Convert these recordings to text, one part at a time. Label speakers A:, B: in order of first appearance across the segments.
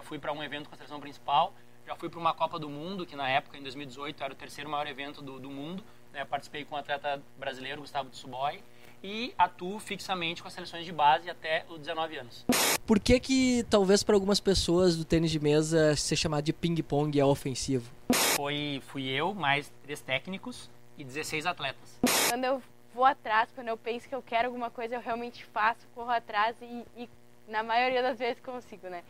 A: já fui para um evento com a seleção principal, já fui para uma Copa do Mundo, que na época, em 2018, era o terceiro maior evento do, do mundo. Né? Participei com o um atleta brasileiro, Gustavo Tsuboy, e atuo fixamente com as seleções de base até os 19 anos.
B: Por que que, talvez para algumas pessoas do tênis de mesa, ser chamado de ping-pong é ofensivo?
A: Foi, fui eu, mais três técnicos e 16 atletas.
C: Quando eu vou atrás, quando eu penso que eu quero alguma coisa, eu realmente faço, corro atrás e, e na maioria das vezes consigo, né?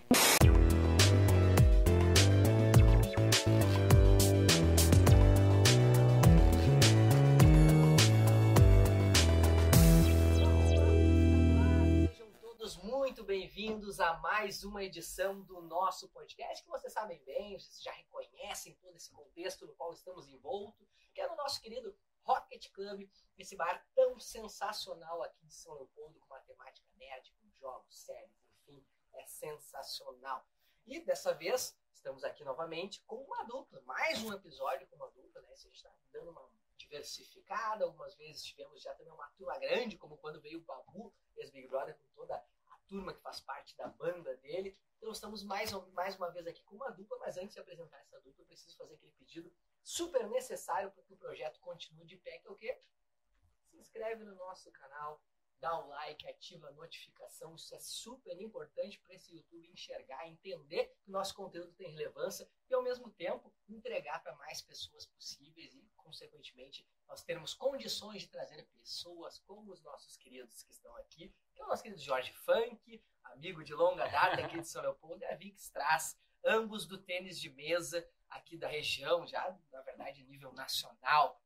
D: Muito bem-vindos a mais uma edição do nosso podcast, que vocês sabem bem, vocês já reconhecem todo esse contexto no qual estamos envoltos, que é no nosso querido Rocket Club, esse bar tão sensacional aqui de São Leopoldo, com matemática nerd, com jogos, séries, enfim, é sensacional. E dessa vez estamos aqui novamente com uma dupla, mais um episódio com uma dupla, né? A gente está dando uma diversificada, algumas vezes tivemos já também uma turma grande, como quando veio o Babu, ex-Big Brother, com toda turma que faz parte da banda dele. Então estamos mais, mais uma vez aqui com uma dupla, mas antes de apresentar essa dupla, eu preciso fazer aquele pedido super necessário para que o projeto continue de pé, que é o quê? Se inscreve no nosso canal, dá o like, ativa a notificação, isso é super importante para esse YouTube enxergar, entender que o nosso conteúdo tem relevância e ao mesmo tempo entregar para mais pessoas possíveis e, consequentemente, nós termos condições de trazer pessoas como os nossos queridos que estão aqui, o nosso querido Jorge Funk, amigo de longa data aqui de São Leopoldo, e a Vix traz, ambos do tênis de mesa aqui da região, já, na verdade, nível nacional.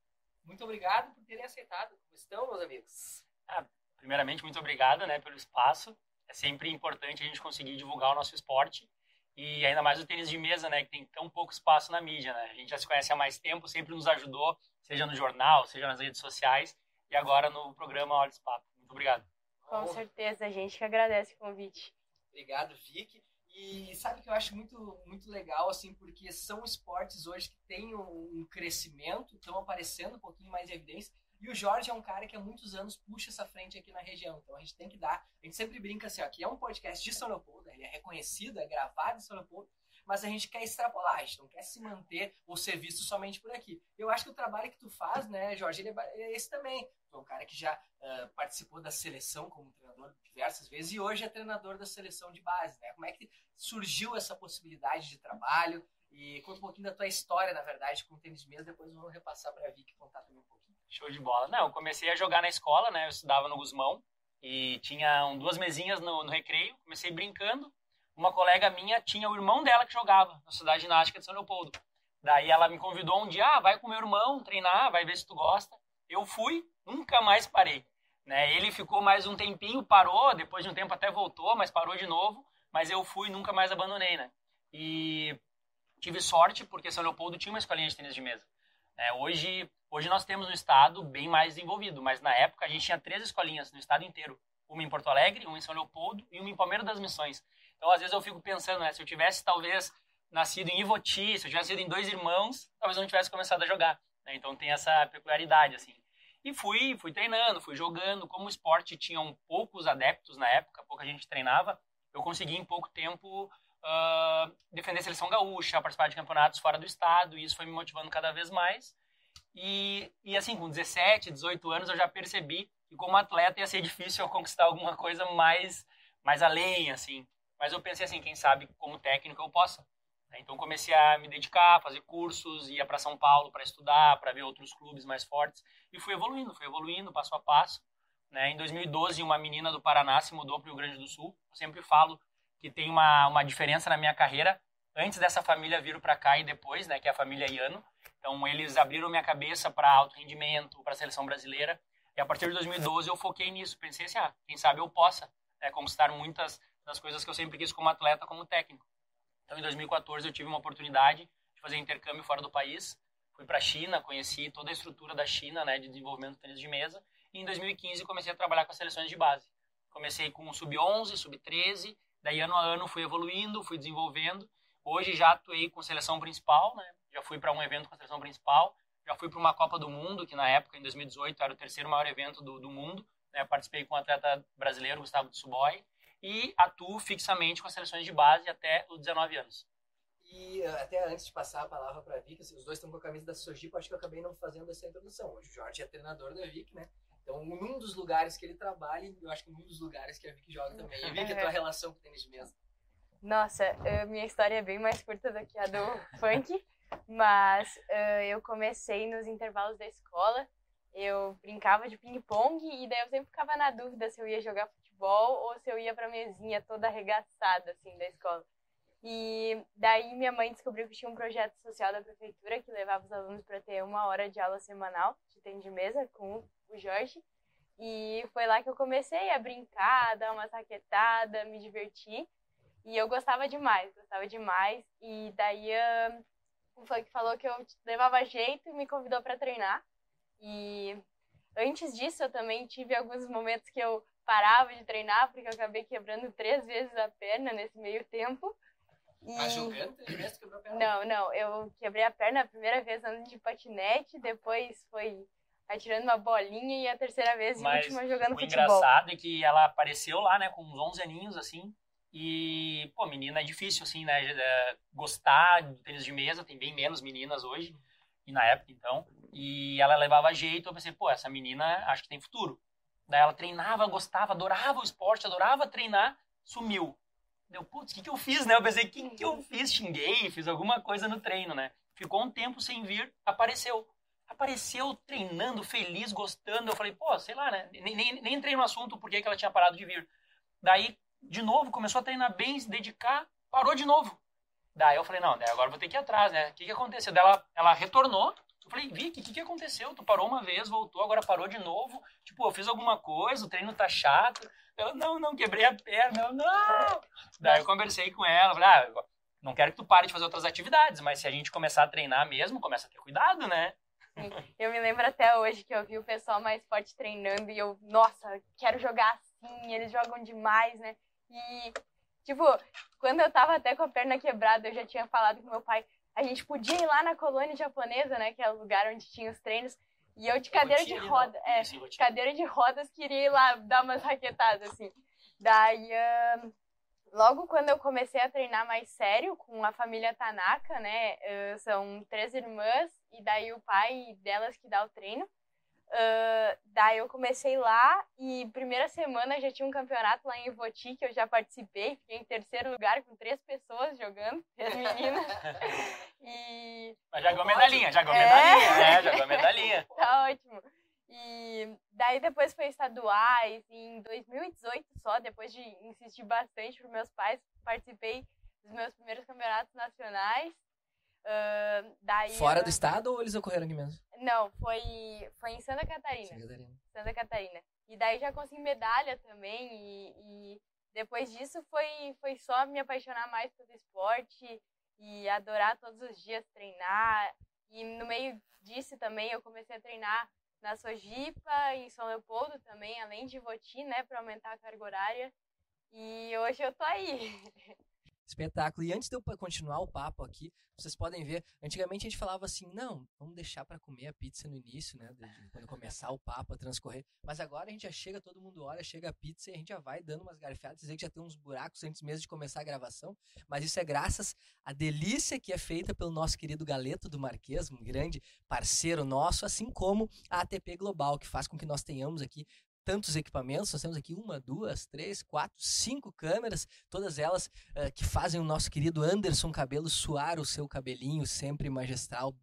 D: Muito obrigado por terem aceitado. Como estão, meus amigos?
A: Ah, primeiramente, muito obrigado né, pelo espaço. É sempre importante a gente conseguir divulgar o nosso esporte e ainda mais o tênis de mesa, né, que tem tão pouco espaço na mídia, né? A gente já se conhece há mais tempo, sempre nos ajudou, seja no jornal, seja nas redes sociais e agora no programa Olhos Papo. Muito obrigado.
C: Com certeza, a gente que agradece o convite.
D: Obrigado, Vic. E sabe que eu acho muito, muito legal, assim, porque são esportes hoje que têm um crescimento, estão aparecendo um pouquinho mais em evidência, e o Jorge é um cara que há muitos anos puxa essa frente aqui na região. Então a gente tem que dar. A gente sempre brinca assim, ó, que é um podcast de São Leopoldo, ele é reconhecido, é gravado em São Leopoldo, mas a gente quer extrapolar, a gente não quer se manter ou ser visto somente por aqui. Eu acho que o trabalho que tu faz, né, Jorge, ele é, é esse também. Tu é um cara que já uh, participou da seleção como treinador diversas vezes e hoje é treinador da seleção de base, né? Como é que surgiu essa possibilidade de trabalho? E conta um pouquinho da tua história, na verdade, com o tênis de mesa, depois vamos repassar para a Vicky contar também um pouquinho.
A: Show de bola. Não, eu comecei a jogar na escola, né? Eu estudava no Guzmão e tinha duas mesinhas no, no recreio. Comecei brincando. Uma colega minha tinha o irmão dela que jogava na cidade ginástica de São Leopoldo. Daí ela me convidou um dia, ah, vai com meu irmão treinar, vai ver se tu gosta. Eu fui, nunca mais parei. Né? Ele ficou mais um tempinho, parou, depois de um tempo até voltou, mas parou de novo. Mas eu fui, nunca mais abandonei, né? E tive sorte porque São Leopoldo tinha uma escolinha de tênis de mesa. É, hoje, hoje nós temos um estado bem mais desenvolvido, mas na época a gente tinha três escolinhas no estado inteiro. Uma em Porto Alegre, uma em São Leopoldo e uma em Palmeiras das Missões. Então, às vezes eu fico pensando, né, se eu tivesse talvez nascido em Ivoti, se eu tivesse sido em dois irmãos, talvez eu não tivesse começado a jogar. Né? Então tem essa peculiaridade, assim. E fui, fui treinando, fui jogando. Como o esporte tinha poucos adeptos na época, pouca gente treinava, eu consegui em pouco tempo uh, defender a seleção gaúcha, participar de campeonatos fora do estado, e isso foi me motivando cada vez mais. E, e assim, com 17, 18 anos, eu já percebi que como atleta ia ser difícil eu conquistar alguma coisa mais, mais além, assim. Mas eu pensei assim, quem sabe como técnico eu possa. Então comecei a me dedicar, fazer cursos, ia para São Paulo para estudar, para ver outros clubes mais fortes e fui evoluindo, fui evoluindo passo a passo. Né? Em 2012, uma menina do Paraná se mudou para o Rio Grande do Sul. Eu sempre falo que tem uma, uma diferença na minha carreira antes dessa família vir para cá e depois, né, que é a família Iano. Então, eles abriram minha cabeça para alto rendimento, para a seleção brasileira. E a partir de 2012 eu foquei nisso. Pensei assim, ah, quem sabe eu possa né, conquistar muitas das coisas que eu sempre quis como atleta, como técnico. Então, em 2014 eu tive uma oportunidade de fazer intercâmbio fora do país. Fui para a China, conheci toda a estrutura da China, né, de desenvolvimento de tênis de mesa. E em 2015 comecei a trabalhar com as seleções de base. Comecei com o sub-11, sub-13 Daí, ano a ano, fui evoluindo, fui desenvolvendo. Hoje já atuei com seleção principal, né? Já fui para um evento com seleção principal. Já fui para uma Copa do Mundo, que na época, em 2018, era o terceiro maior evento do, do mundo. Né? Participei com o um atleta brasileiro, Gustavo Tsuboy. E atuo fixamente com as seleções de base até os 19 anos.
E: E uh, até antes de passar a palavra para a Vicky, assim, os dois estão com a camisa da Sojipa, acho que eu acabei não fazendo essa introdução. Hoje o Jorge é treinador da Vicky, né? Então, num dos lugares que ele trabalha, eu acho que num dos lugares que a Vicky joga também. E Vicky, a tua relação com o tênis de mesa?
C: Nossa, uh, minha história é bem mais curta do que a do funk, mas uh, eu comecei nos intervalos da escola, eu brincava de ping-pong e daí eu sempre ficava na dúvida se eu ia jogar futebol ou se eu ia pra mesinha toda arregaçada, assim, da escola. E daí minha mãe descobriu que tinha um projeto social da prefeitura que levava os alunos para ter uma hora de aula semanal de tênis de mesa com o Jorge. E foi lá que eu comecei a brincar, dar uma saquetada, me divertir. E eu gostava demais, gostava demais. E daí o funk falou que eu levava jeito e me convidou para treinar. E antes disso eu também tive alguns momentos que eu parava de treinar porque eu acabei quebrando três vezes a perna nesse meio tempo.
E: E... Ah, jogando? quebrou a perna?
C: Não, não. Eu quebrei a perna a primeira vez andando de patinete, depois foi atirando uma bolinha e a terceira vez e última jogando
A: o
C: futebol.
A: O engraçado é que ela apareceu lá, né, com uns 11 aninhos, assim, e, pô, menina é difícil, assim, né, é, gostar do tênis de mesa, tem bem menos meninas hoje, e na época, então, e ela levava jeito, eu pensei, pô, essa menina acho que tem futuro. Daí ela treinava, gostava, adorava o esporte, adorava treinar, sumiu. Deu, putz, o que, que eu fiz, né? Eu pensei, o que, que eu fiz? Xinguei, fiz alguma coisa no treino, né? Ficou um tempo sem vir, apareceu. Apareceu treinando, feliz, gostando. Eu falei, pô, sei lá, né? Nem, nem, nem entrei no assunto por que ela tinha parado de vir. Daí, de novo, começou a treinar bem, se dedicar, parou de novo. Daí eu falei, não, agora vou ter que ir atrás, né? O que, que aconteceu? Daí ela, ela retornou. Eu falei, Vicky, o que, que aconteceu? Tu parou uma vez, voltou, agora parou de novo. Tipo, eu fiz alguma coisa, o treino tá chato. Eu, não, não, quebrei a perna. Eu, não. Daí eu conversei com ela, falei, ah, não quero que tu pare de fazer outras atividades, mas se a gente começar a treinar mesmo, começa a ter cuidado, né?
C: Eu me lembro até hoje que eu vi o pessoal mais forte treinando e eu, nossa, quero jogar assim, eles jogam demais, né? E, tipo, quando eu tava até com a perna quebrada, eu já tinha falado com meu pai, a gente podia ir lá na colônia japonesa, né, que é o lugar onde tinha os treinos, e eu de cadeira de roda, é, cadeira de rodas queria ir lá dar umas raquetadas, assim. Daí, uh, logo quando eu comecei a treinar mais sério com a família Tanaka, né, uh, são três irmãs e daí o pai delas que dá o treino. Uh, daí eu comecei lá e primeira semana já tinha um campeonato lá em Ivoti que eu já participei, fiquei em terceiro lugar com três pessoas jogando, três meninas. e...
A: Mas já ganhou medalhinha, já ganhou é... medalhinha, né? Já ganhou medalhinha.
C: tá ótimo. E daí depois foi estaduais, e em 2018 só, depois de insistir bastante para meus pais, participei dos meus primeiros campeonatos nacionais. Uh, daí
D: Fora eu... do estado ou eles ocorreram aqui mesmo?
C: Não, foi, foi em Santa Catarina.
D: Santa Catarina.
C: Santa Catarina. E daí já consegui medalha também. E, e, depois disso foi, foi só me apaixonar mais pelo esporte e adorar todos os dias treinar. E no meio disso também eu comecei a treinar na Sojipa, em São Leopoldo também, além de Voti, né, para aumentar a carga horária. E hoje eu tô aí.
D: Espetáculo. E antes de eu continuar o papo aqui, vocês podem ver, antigamente a gente falava assim, não, vamos deixar para comer a pizza no início, né? De, quando começar o papo a transcorrer. Mas agora a gente já chega, todo mundo olha, chega a pizza e a gente já vai dando umas garfiadas. Dizer que já tem uns buracos antes mesmo de começar a gravação. Mas isso é graças à delícia que é feita pelo nosso querido Galeto do Marquês, um grande parceiro nosso, assim como a ATP Global, que faz com que nós tenhamos aqui tantos equipamentos, nós temos aqui uma, duas, três, quatro, cinco câmeras, todas elas uh, que fazem o nosso querido Anderson Cabelo suar o seu cabelinho sempre magistral,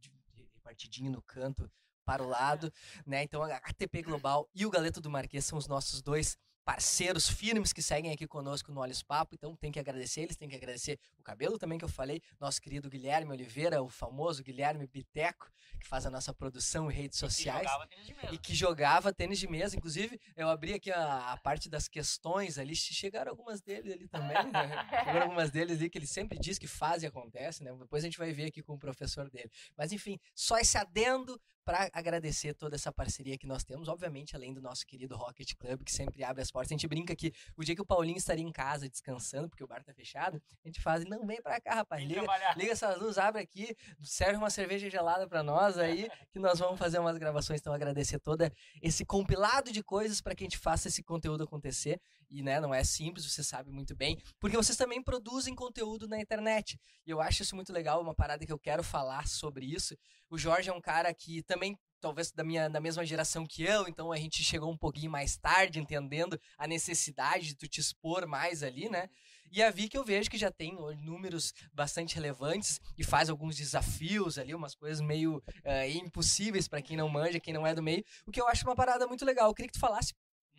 D: partidinho no canto para o lado, né? Então a ATP Global e o Galeto do Marquês são os nossos dois parceiros firmes que seguem aqui conosco no Olhos Papo, então tem que agradecer eles, tem que agradecer o cabelo também que eu falei, nosso querido Guilherme Oliveira, o famoso Guilherme Biteco, que faz a nossa produção e redes sociais.
A: E
D: que jogava tênis de mesa. Inclusive, eu abri aqui a, a parte das questões ali, chegaram algumas deles ali também, né? chegaram algumas deles ali que ele sempre diz que faz e acontece, né? Depois a gente vai ver aqui com o professor dele. Mas enfim, só esse adendo para agradecer toda essa parceria que nós temos, obviamente, além do nosso querido Rocket Club, que sempre abre as esportes. A gente brinca que o dia que o Paulinho estaria em casa descansando, porque o bar tá fechado, a gente faz, não, vem pra cá, rapaz, liga, liga essas luzes, abre aqui, serve uma cerveja gelada pra nós aí, que nós vamos fazer umas gravações. Então, agradecer toda esse compilado de coisas para que a gente faça esse conteúdo acontecer. E, né, não é simples, você sabe muito bem, porque vocês também produzem conteúdo na internet. E eu acho isso muito legal, uma parada que eu quero falar sobre isso. O Jorge é um cara que também talvez da minha da mesma geração que eu, então a gente chegou um pouquinho mais tarde entendendo a necessidade de tu te expor mais ali, né? E a Vicky eu vejo que já tem números bastante relevantes e faz alguns desafios ali, umas coisas meio uh, impossíveis para quem não manja, quem não é do meio, o que eu acho uma parada muito legal. Eu queria que tu falasse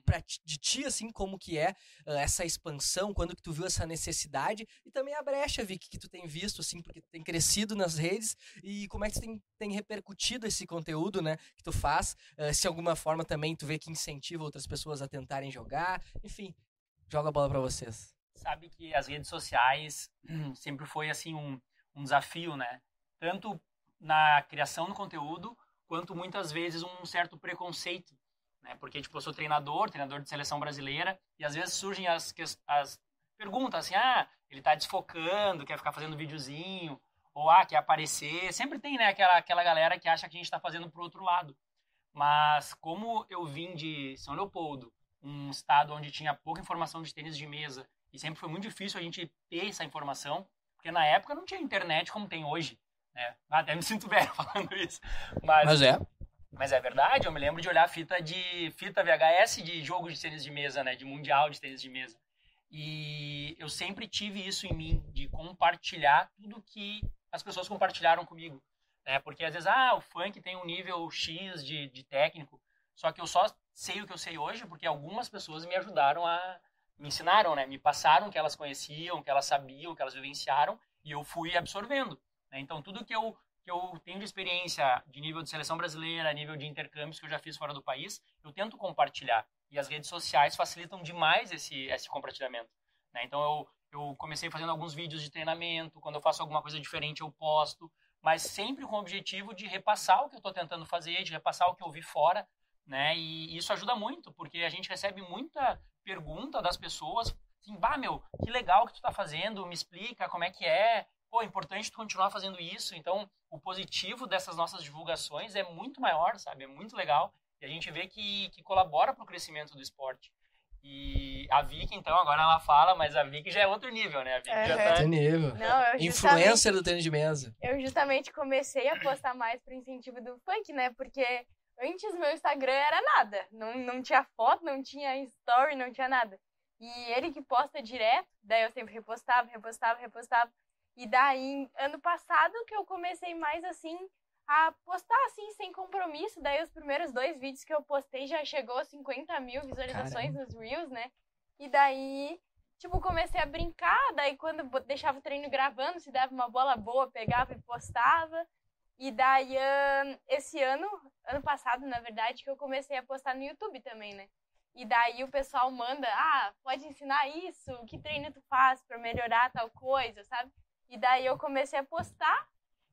D: pra, de ti, assim, como que é uh, essa expansão, quando que tu viu essa necessidade e também a brecha, Vicky, que tu tem visto, assim, porque tu tem crescido nas redes e como é que tu tem, tem repercutido esse conteúdo, né, que tu faz, uh, se alguma forma também tu vê que incentiva outras pessoas a tentarem jogar, enfim, joga a bola para vocês.
A: Sabe que as redes sociais sempre foi, assim, um, um desafio, né, tanto na criação do conteúdo, quanto muitas vezes um certo preconceito né? Porque, tipo, eu sou treinador, treinador de seleção brasileira, e às vezes surgem as, as perguntas assim, ah, ele tá desfocando, quer ficar fazendo videozinho, ou ah, quer aparecer. Sempre tem, né, aquela, aquela galera que acha que a gente está fazendo pro outro lado. Mas como eu vim de São Leopoldo, um estado onde tinha pouca informação de tênis de mesa, e sempre foi muito difícil a gente ter essa informação, porque na época não tinha internet como tem hoje. Né? Até me sinto velho falando isso. Mas,
D: Mas é.
A: Mas é verdade, eu me lembro de olhar fita de fita VHS de jogos de tênis de mesa, né, de mundial de tênis de mesa. E eu sempre tive isso em mim de compartilhar tudo que as pessoas compartilharam comigo, né? Porque às vezes ah, o funk tem um nível X de, de técnico, só que eu só sei o que eu sei hoje porque algumas pessoas me ajudaram a me ensinaram, né? Me passaram que elas conheciam, que elas sabiam, que elas vivenciaram e eu fui absorvendo. Né? Então tudo que eu que eu tenho de experiência de nível de seleção brasileira, nível de intercâmbios que eu já fiz fora do país, eu tento compartilhar. E as redes sociais facilitam demais esse, esse compartilhamento. Né? Então, eu, eu comecei fazendo alguns vídeos de treinamento, quando eu faço alguma coisa diferente, eu posto, mas sempre com o objetivo de repassar o que eu estou tentando fazer, de repassar o que eu vi fora, né? E isso ajuda muito, porque a gente recebe muita pergunta das pessoas, assim, bah, meu, que legal que tu está fazendo, me explica como é que é, pô, é importante continuar fazendo isso. Então, o positivo dessas nossas divulgações é muito maior, sabe? É muito legal. E a gente vê que, que colabora para o crescimento do esporte. E a Vicky, então, agora ela fala, mas a Vicky já é outro nível, né? A Vicky
D: uhum.
A: já tá... Outro
D: nível. Não, Influencer do tênis de mesa.
C: Eu justamente comecei a postar mais por incentivo do funk, né? Porque antes meu Instagram era nada. Não, não tinha foto, não tinha story, não tinha nada. E ele que posta direto, daí eu sempre repostava, repostava, repostava. E daí, ano passado, que eu comecei mais assim a postar assim, sem compromisso. Daí, os primeiros dois vídeos que eu postei já chegou a 50 mil visualizações Caramba. nos Reels, né? E daí, tipo, comecei a brincar. Daí, quando deixava o treino gravando, se dava uma bola boa, pegava e postava. E daí, esse ano, ano passado, na verdade, que eu comecei a postar no YouTube também, né? E daí o pessoal manda, ah, pode ensinar isso, que treino tu faz para melhorar tal coisa, sabe? E daí eu comecei a postar.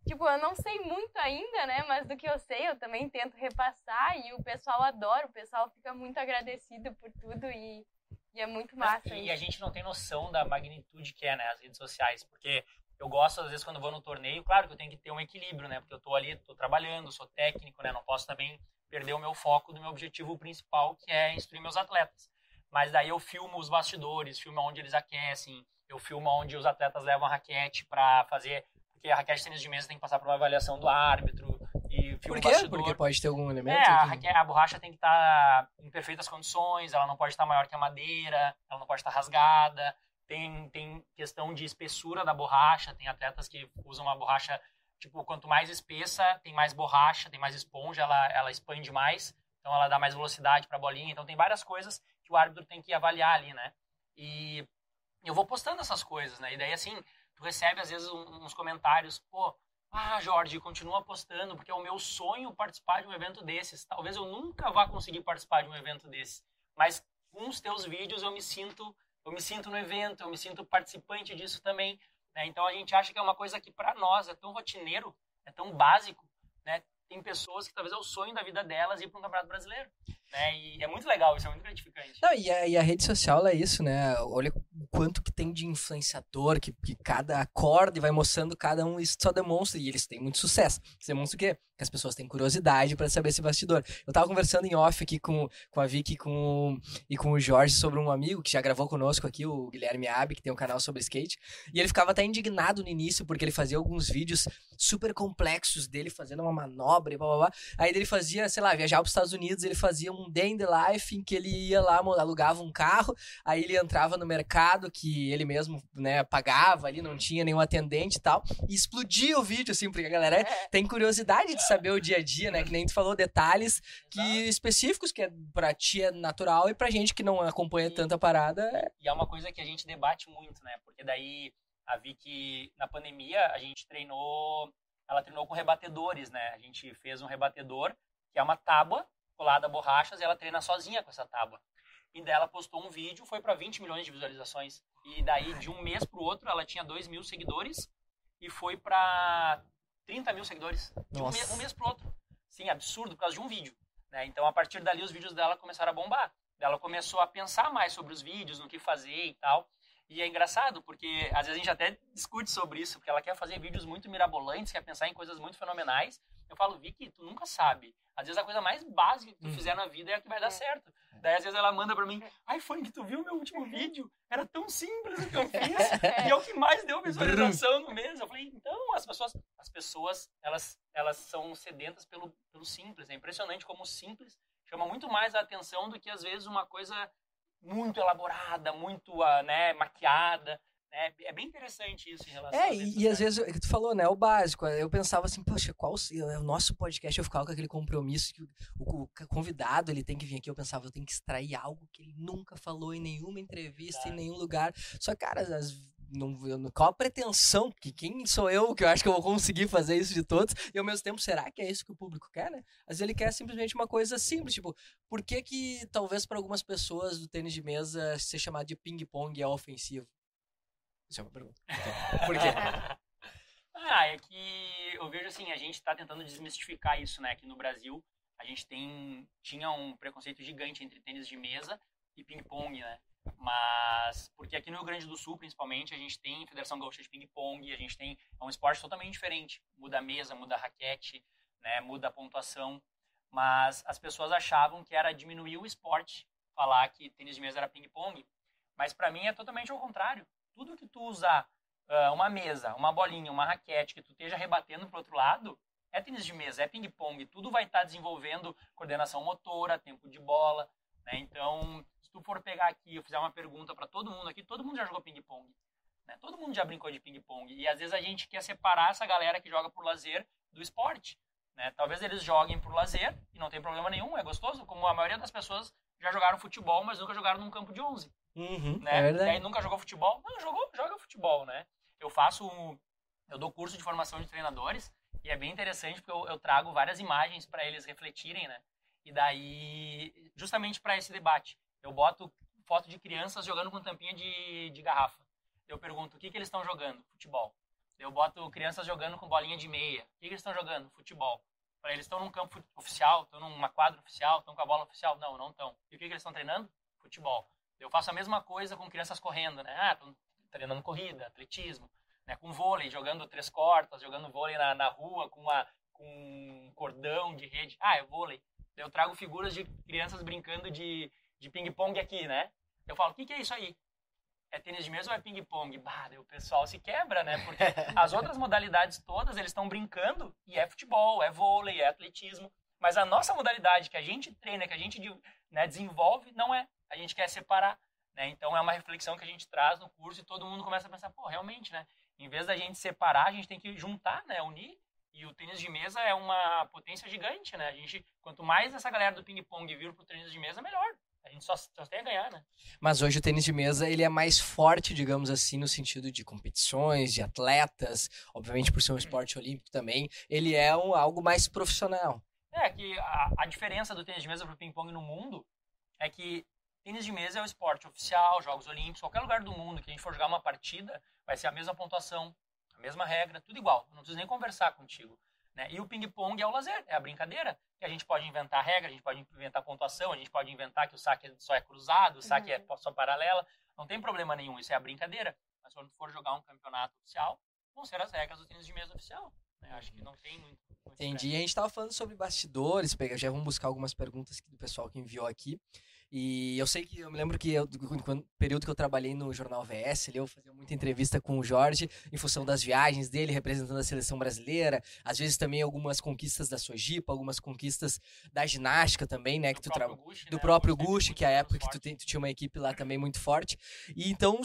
C: Tipo, eu não sei muito ainda, né? Mas do que eu sei, eu também tento repassar e o pessoal adora, o pessoal fica muito agradecido por tudo e, e é muito massa.
A: E, e a gente não tem noção da magnitude que é, né? As redes sociais, porque eu gosto, às vezes, quando vou no torneio, claro que eu tenho que ter um equilíbrio, né? Porque eu tô ali, tô trabalhando, sou técnico, né? Não posso também perder o meu foco do meu objetivo principal, que é instruir meus atletas. Mas daí eu filmo os bastidores, filmo onde eles aquecem, eu filmo onde os atletas levam a raquete para fazer. Porque a raquete de tênis de mesa tem que passar por uma avaliação do árbitro. E
D: por quê? Porque pode ter algum elemento?
A: É, a, raquete, a borracha tem que estar tá em perfeitas condições, ela não pode estar tá maior que a madeira, ela não pode estar tá rasgada. Tem, tem questão de espessura da borracha, tem atletas que usam uma borracha, tipo, quanto mais espessa, tem mais borracha, tem mais esponja, ela, ela expande mais, então ela dá mais velocidade para a bolinha. Então tem várias coisas que o árbitro tem que avaliar ali, né? E eu vou postando essas coisas, né? E daí, assim, tu recebe às vezes uns comentários, pô, ah, Jorge, continua postando, porque é o meu sonho participar de um evento desses. Talvez eu nunca vá conseguir participar de um evento desses, mas com os teus vídeos eu me sinto, eu me sinto no evento, eu me sinto participante disso também. Né? Então a gente acha que é uma coisa que para nós é tão rotineiro, é tão básico, né? Tem pessoas que talvez é o sonho da vida delas ir para um campeonato brasileiro. né? E é muito legal, isso é muito gratificante.
D: Não, e a, e a rede social é isso, né? Olha o quanto que tem de influenciador, que, que cada acorda e vai mostrando cada um, isso só demonstra, e eles têm muito sucesso. Isso demonstra o quê? Que as pessoas têm curiosidade para saber esse bastidor. Eu tava conversando em off aqui com, com a Vicky com, e com o Jorge sobre um amigo que já gravou conosco aqui, o Guilherme Abi, que tem um canal sobre skate, e ele ficava até indignado no início, porque ele fazia alguns vídeos super complexos dele fazendo uma manobra e blá blá blá. Aí ele fazia, sei lá, viajar para os Estados Unidos, ele fazia um day in the life em que ele ia lá, alugava um carro, aí ele entrava no mercado que ele mesmo, né, pagava ali, não tinha nenhum atendente e tal, e explodia o vídeo, assim, porque a galera
C: É.
D: tem curiosidade de saber o dia a dia, né, que nem tu falou, detalhes que específicos, que é, pra ti é natural e pra gente que não acompanha tanta parada, é...
A: E é uma coisa que a gente debate muito, né? Porque daí a Vicky, na pandemia, a gente treinou, ela treinou com rebatedores, né? A gente fez um rebatedor, que é uma tábua colada a borrachas, e ela treina sozinha com essa tábua. E daí ela postou um vídeo, foi para 20 milhões de visualizações. E daí, de um mês pro outro, ela tinha 2 mil seguidores e foi para 30 mil seguidores. De um mês, um mês pro outro. Sim, absurdo, por causa de um vídeo. Né? Então, a partir dali, os vídeos dela começaram a bombar. Ela começou a pensar mais sobre os vídeos, no que fazer e tal. E é engraçado, porque às vezes a gente até discute sobre isso, porque ela quer fazer vídeos muito mirabolantes, quer pensar em coisas muito fenomenais. Eu falo, Vicky, tu nunca sabe. Às vezes a coisa mais básica que tu
D: Uhum.
A: fizer na vida é a que vai dar
C: É.
A: certo. Daí às vezes ela manda pra mim, ai, Funk, tu viu meu último vídeo? Era tão simples o que eu fiz. e é o que mais deu visualização no mês. Eu falei, então, as pessoas, as pessoas, elas, elas são sedentas pelo, pelo simples. É impressionante como o simples chama muito mais a atenção do que às vezes uma coisa muito elaborada, muito ah, né, maquiada. Né? É bem interessante isso em relação
D: É, e, e às vezes, é que tu falou, né, o básico, eu pensava assim, poxa, qual é o nosso podcast, eu ficava com aquele compromisso que o, o- o convidado, ele tem que vir aqui, eu pensava, eu tenho que extrair algo que ele nunca falou em nenhuma entrevista, em
A: Claro.
D: nenhum lugar, só que, cara, as, não, eu não- qual a pretensão, que quem sou eu, que eu acho que eu vou conseguir fazer isso de todos, e ao mesmo tempo, será que é isso que o público quer, né? Às vezes ele quer simplesmente uma coisa simples, tipo, por que que, talvez para algumas pessoas do tênis de mesa, ser chamado de ping-pong é ofensivo? Isso é uma pergunta. Por quê?
A: Ah, é que eu vejo assim, a gente está tentando desmistificar isso, né? Aqui no Brasil, a gente tem tinha um preconceito gigante entre tênis de mesa e ping-pong, né? Mas porque aqui no Rio Grande do Sul, principalmente, a gente tem Federação Gaúcha de Ping-Pong, a gente tem é um esporte totalmente diferente. Muda a mesa, muda a raquete, né? Muda a pontuação. Mas as pessoas achavam que era diminuir o esporte falar que tênis de mesa era ping-pong. Mas para mim é totalmente ao contrário. Tudo que tu usar ah, uma mesa, uma bolinha, uma raquete que tu esteja rebatendo pro outro lado, é tênis de mesa, é ping-pong, tudo vai estar desenvolvendo coordenação motora, tempo de bola, né? Então, se tu for pegar aqui, eu fizer uma pergunta para todo mundo aqui, todo mundo já jogou ping-pong, né? Todo mundo já brincou de ping-pong e às vezes a gente quer separar essa galera que joga por lazer do esporte, né? Talvez eles joguem por lazer e não tem problema nenhum, é gostoso, como a maioria das pessoas já jogaram futebol, mas nunca jogaram num campo de 11
D: Uhum,
A: né?
D: É
A: E
D: verdade.
A: aí nunca jogou futebol? Não, jogou, joga futebol, né? Eu faço, um- eu dou curso de formação de treinadores e é bem interessante porque eu, eu trago várias imagens para eles refletirem, né? E daí, justamente para esse debate, eu boto foto de crianças jogando com tampinha de, de garrafa. Eu pergunto, o que, que eles estão jogando? Futebol. Eu boto crianças jogando com bolinha de meia. O que, que eles estão jogando? Futebol. Para eles estão num campo oficial, estão numa quadra oficial, estão com a bola oficial? Não, não estão. E o que, que eles estão treinando? Futebol. Eu faço a mesma coisa com crianças correndo, né? Ah, treinando corrida, atletismo, né? Com vôlei, jogando três cortas, jogando vôlei na, na rua com, uma, com um cordão de rede. Ah, é vôlei. Eu trago figuras de crianças brincando de, de ping-pong aqui, né? Eu falo, o que, que é isso aí? É tênis de mesa ou é ping-pong? Bah, o pessoal se quebra, né? Porque as outras modalidades todas, eles estão brincando e é futebol, é vôlei, é atletismo. Mas a nossa modalidade que a gente treina, que a gente né, desenvolve, não é. A gente quer separar. Né? Então é uma reflexão que a gente traz no curso e todo mundo começa a pensar, pô, realmente, né? Em vez da gente separar, a gente tem que juntar, né? Unir. E o tênis de mesa é uma potência gigante, né? A gente, quanto mais essa galera do ping-pong vir pro tênis de mesa, melhor. A gente só, só tem a ganhar, né?
D: Mas hoje o tênis de mesa ele é mais forte, digamos assim, no sentido de competições, de atletas, obviamente por ser um esporte olímpico também, ele é um, algo mais profissional.
A: É que a, a diferença do tênis de mesa pro ping-pong no mundo é que tênis de mesa é o esporte oficial, Jogos Olímpicos, qualquer lugar do mundo que a gente for jogar uma partida, vai ser a mesma pontuação, a mesma regra, tudo igual. Não preciso nem conversar contigo. Né? E o ping-pong é o lazer, é a brincadeira. Que a gente pode inventar regra, a gente pode inventar pontuação, a gente pode inventar que o saque só é cruzado, o saque
C: Uhum.
A: é só paralela. Não tem problema nenhum, isso é a brincadeira. Mas quando for jogar um campeonato oficial, vão ser as regras do tênis de mesa oficial. né? Acho que não tem muito. muito
D: Entendi. A gente tava falando sobre bastidores, já vamos buscar algumas perguntas do pessoal que enviou aqui. E eu sei que eu me lembro que eu, no período que eu trabalhei no jornal VS, eu fazia muita entrevista com o Jorge em função das viagens dele representando a seleção brasileira, às vezes também algumas conquistas da Sojipa, algumas conquistas da ginástica também, né, que tu trabalha
A: Gucci,
D: do
A: né?
D: próprio
A: Gucci
D: que é a
A: menos
D: época que tu, tem- tu tinha uma equipe lá também muito forte. E então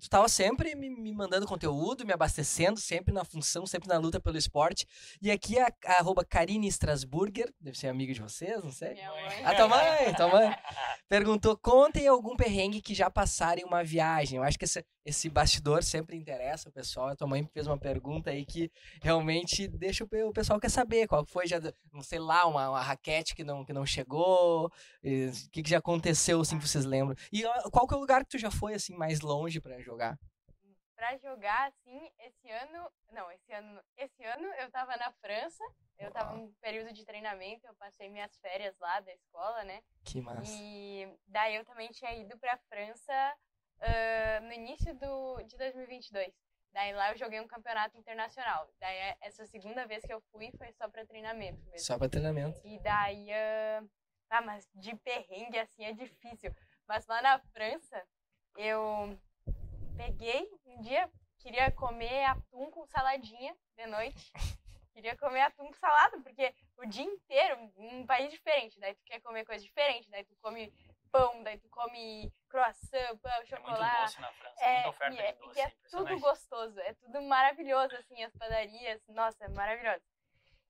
D: tu tava sempre me, me mandando conteúdo, me abastecendo, sempre na função, sempre na luta pelo esporte. E aqui a, a arroba Karine Strasburger, deve ser amiga de vocês, não sei.
C: Minha mãe.
D: A tua mãe, tua mãe. Perguntou, contem algum perrengue que já passaram em uma viagem. Eu acho que esse, esse bastidor sempre interessa o pessoal. A tua mãe fez uma pergunta aí que realmente deixa o, o pessoal quer saber. Qual foi, já, não sei lá, uma, uma raquete que não, que não chegou. O que, que já aconteceu, assim, que vocês lembram. E qual que é o lugar que tu já foi, assim, mais longe pra jogar?
C: Pra jogar, assim, esse ano. Não, esse ano. Esse ano eu tava na França. Eu tava
D: Uau.
C: em período de treinamento, eu passei minhas férias lá da escola, né?
D: Que massa.
C: E daí eu também tinha ido pra França ah, no início do, de 2022. Daí lá eu joguei um campeonato internacional. Daí é- essa segunda vez que eu fui foi só pra treinamento mesmo.
D: Só pra treinamento.
C: E daí. ah, Ah, mas de perrengue assim é difícil. Mas lá na França, eu peguei um dia, queria comer atum com saladinha de noite. Queria comer atum com salada, porque o dia inteiro, um país diferente, daí tu quer comer coisa diferente, daí tu come pão, daí tu come croissant, pão,
A: É muito
C: chocolate.
A: doce na França,
C: É,
A: muita oferta
C: e é,
A: de doce.
C: e é tudo
A: impressionante.
C: gostoso, é tudo maravilhoso, assim, as padarias, nossa, é maravilhoso.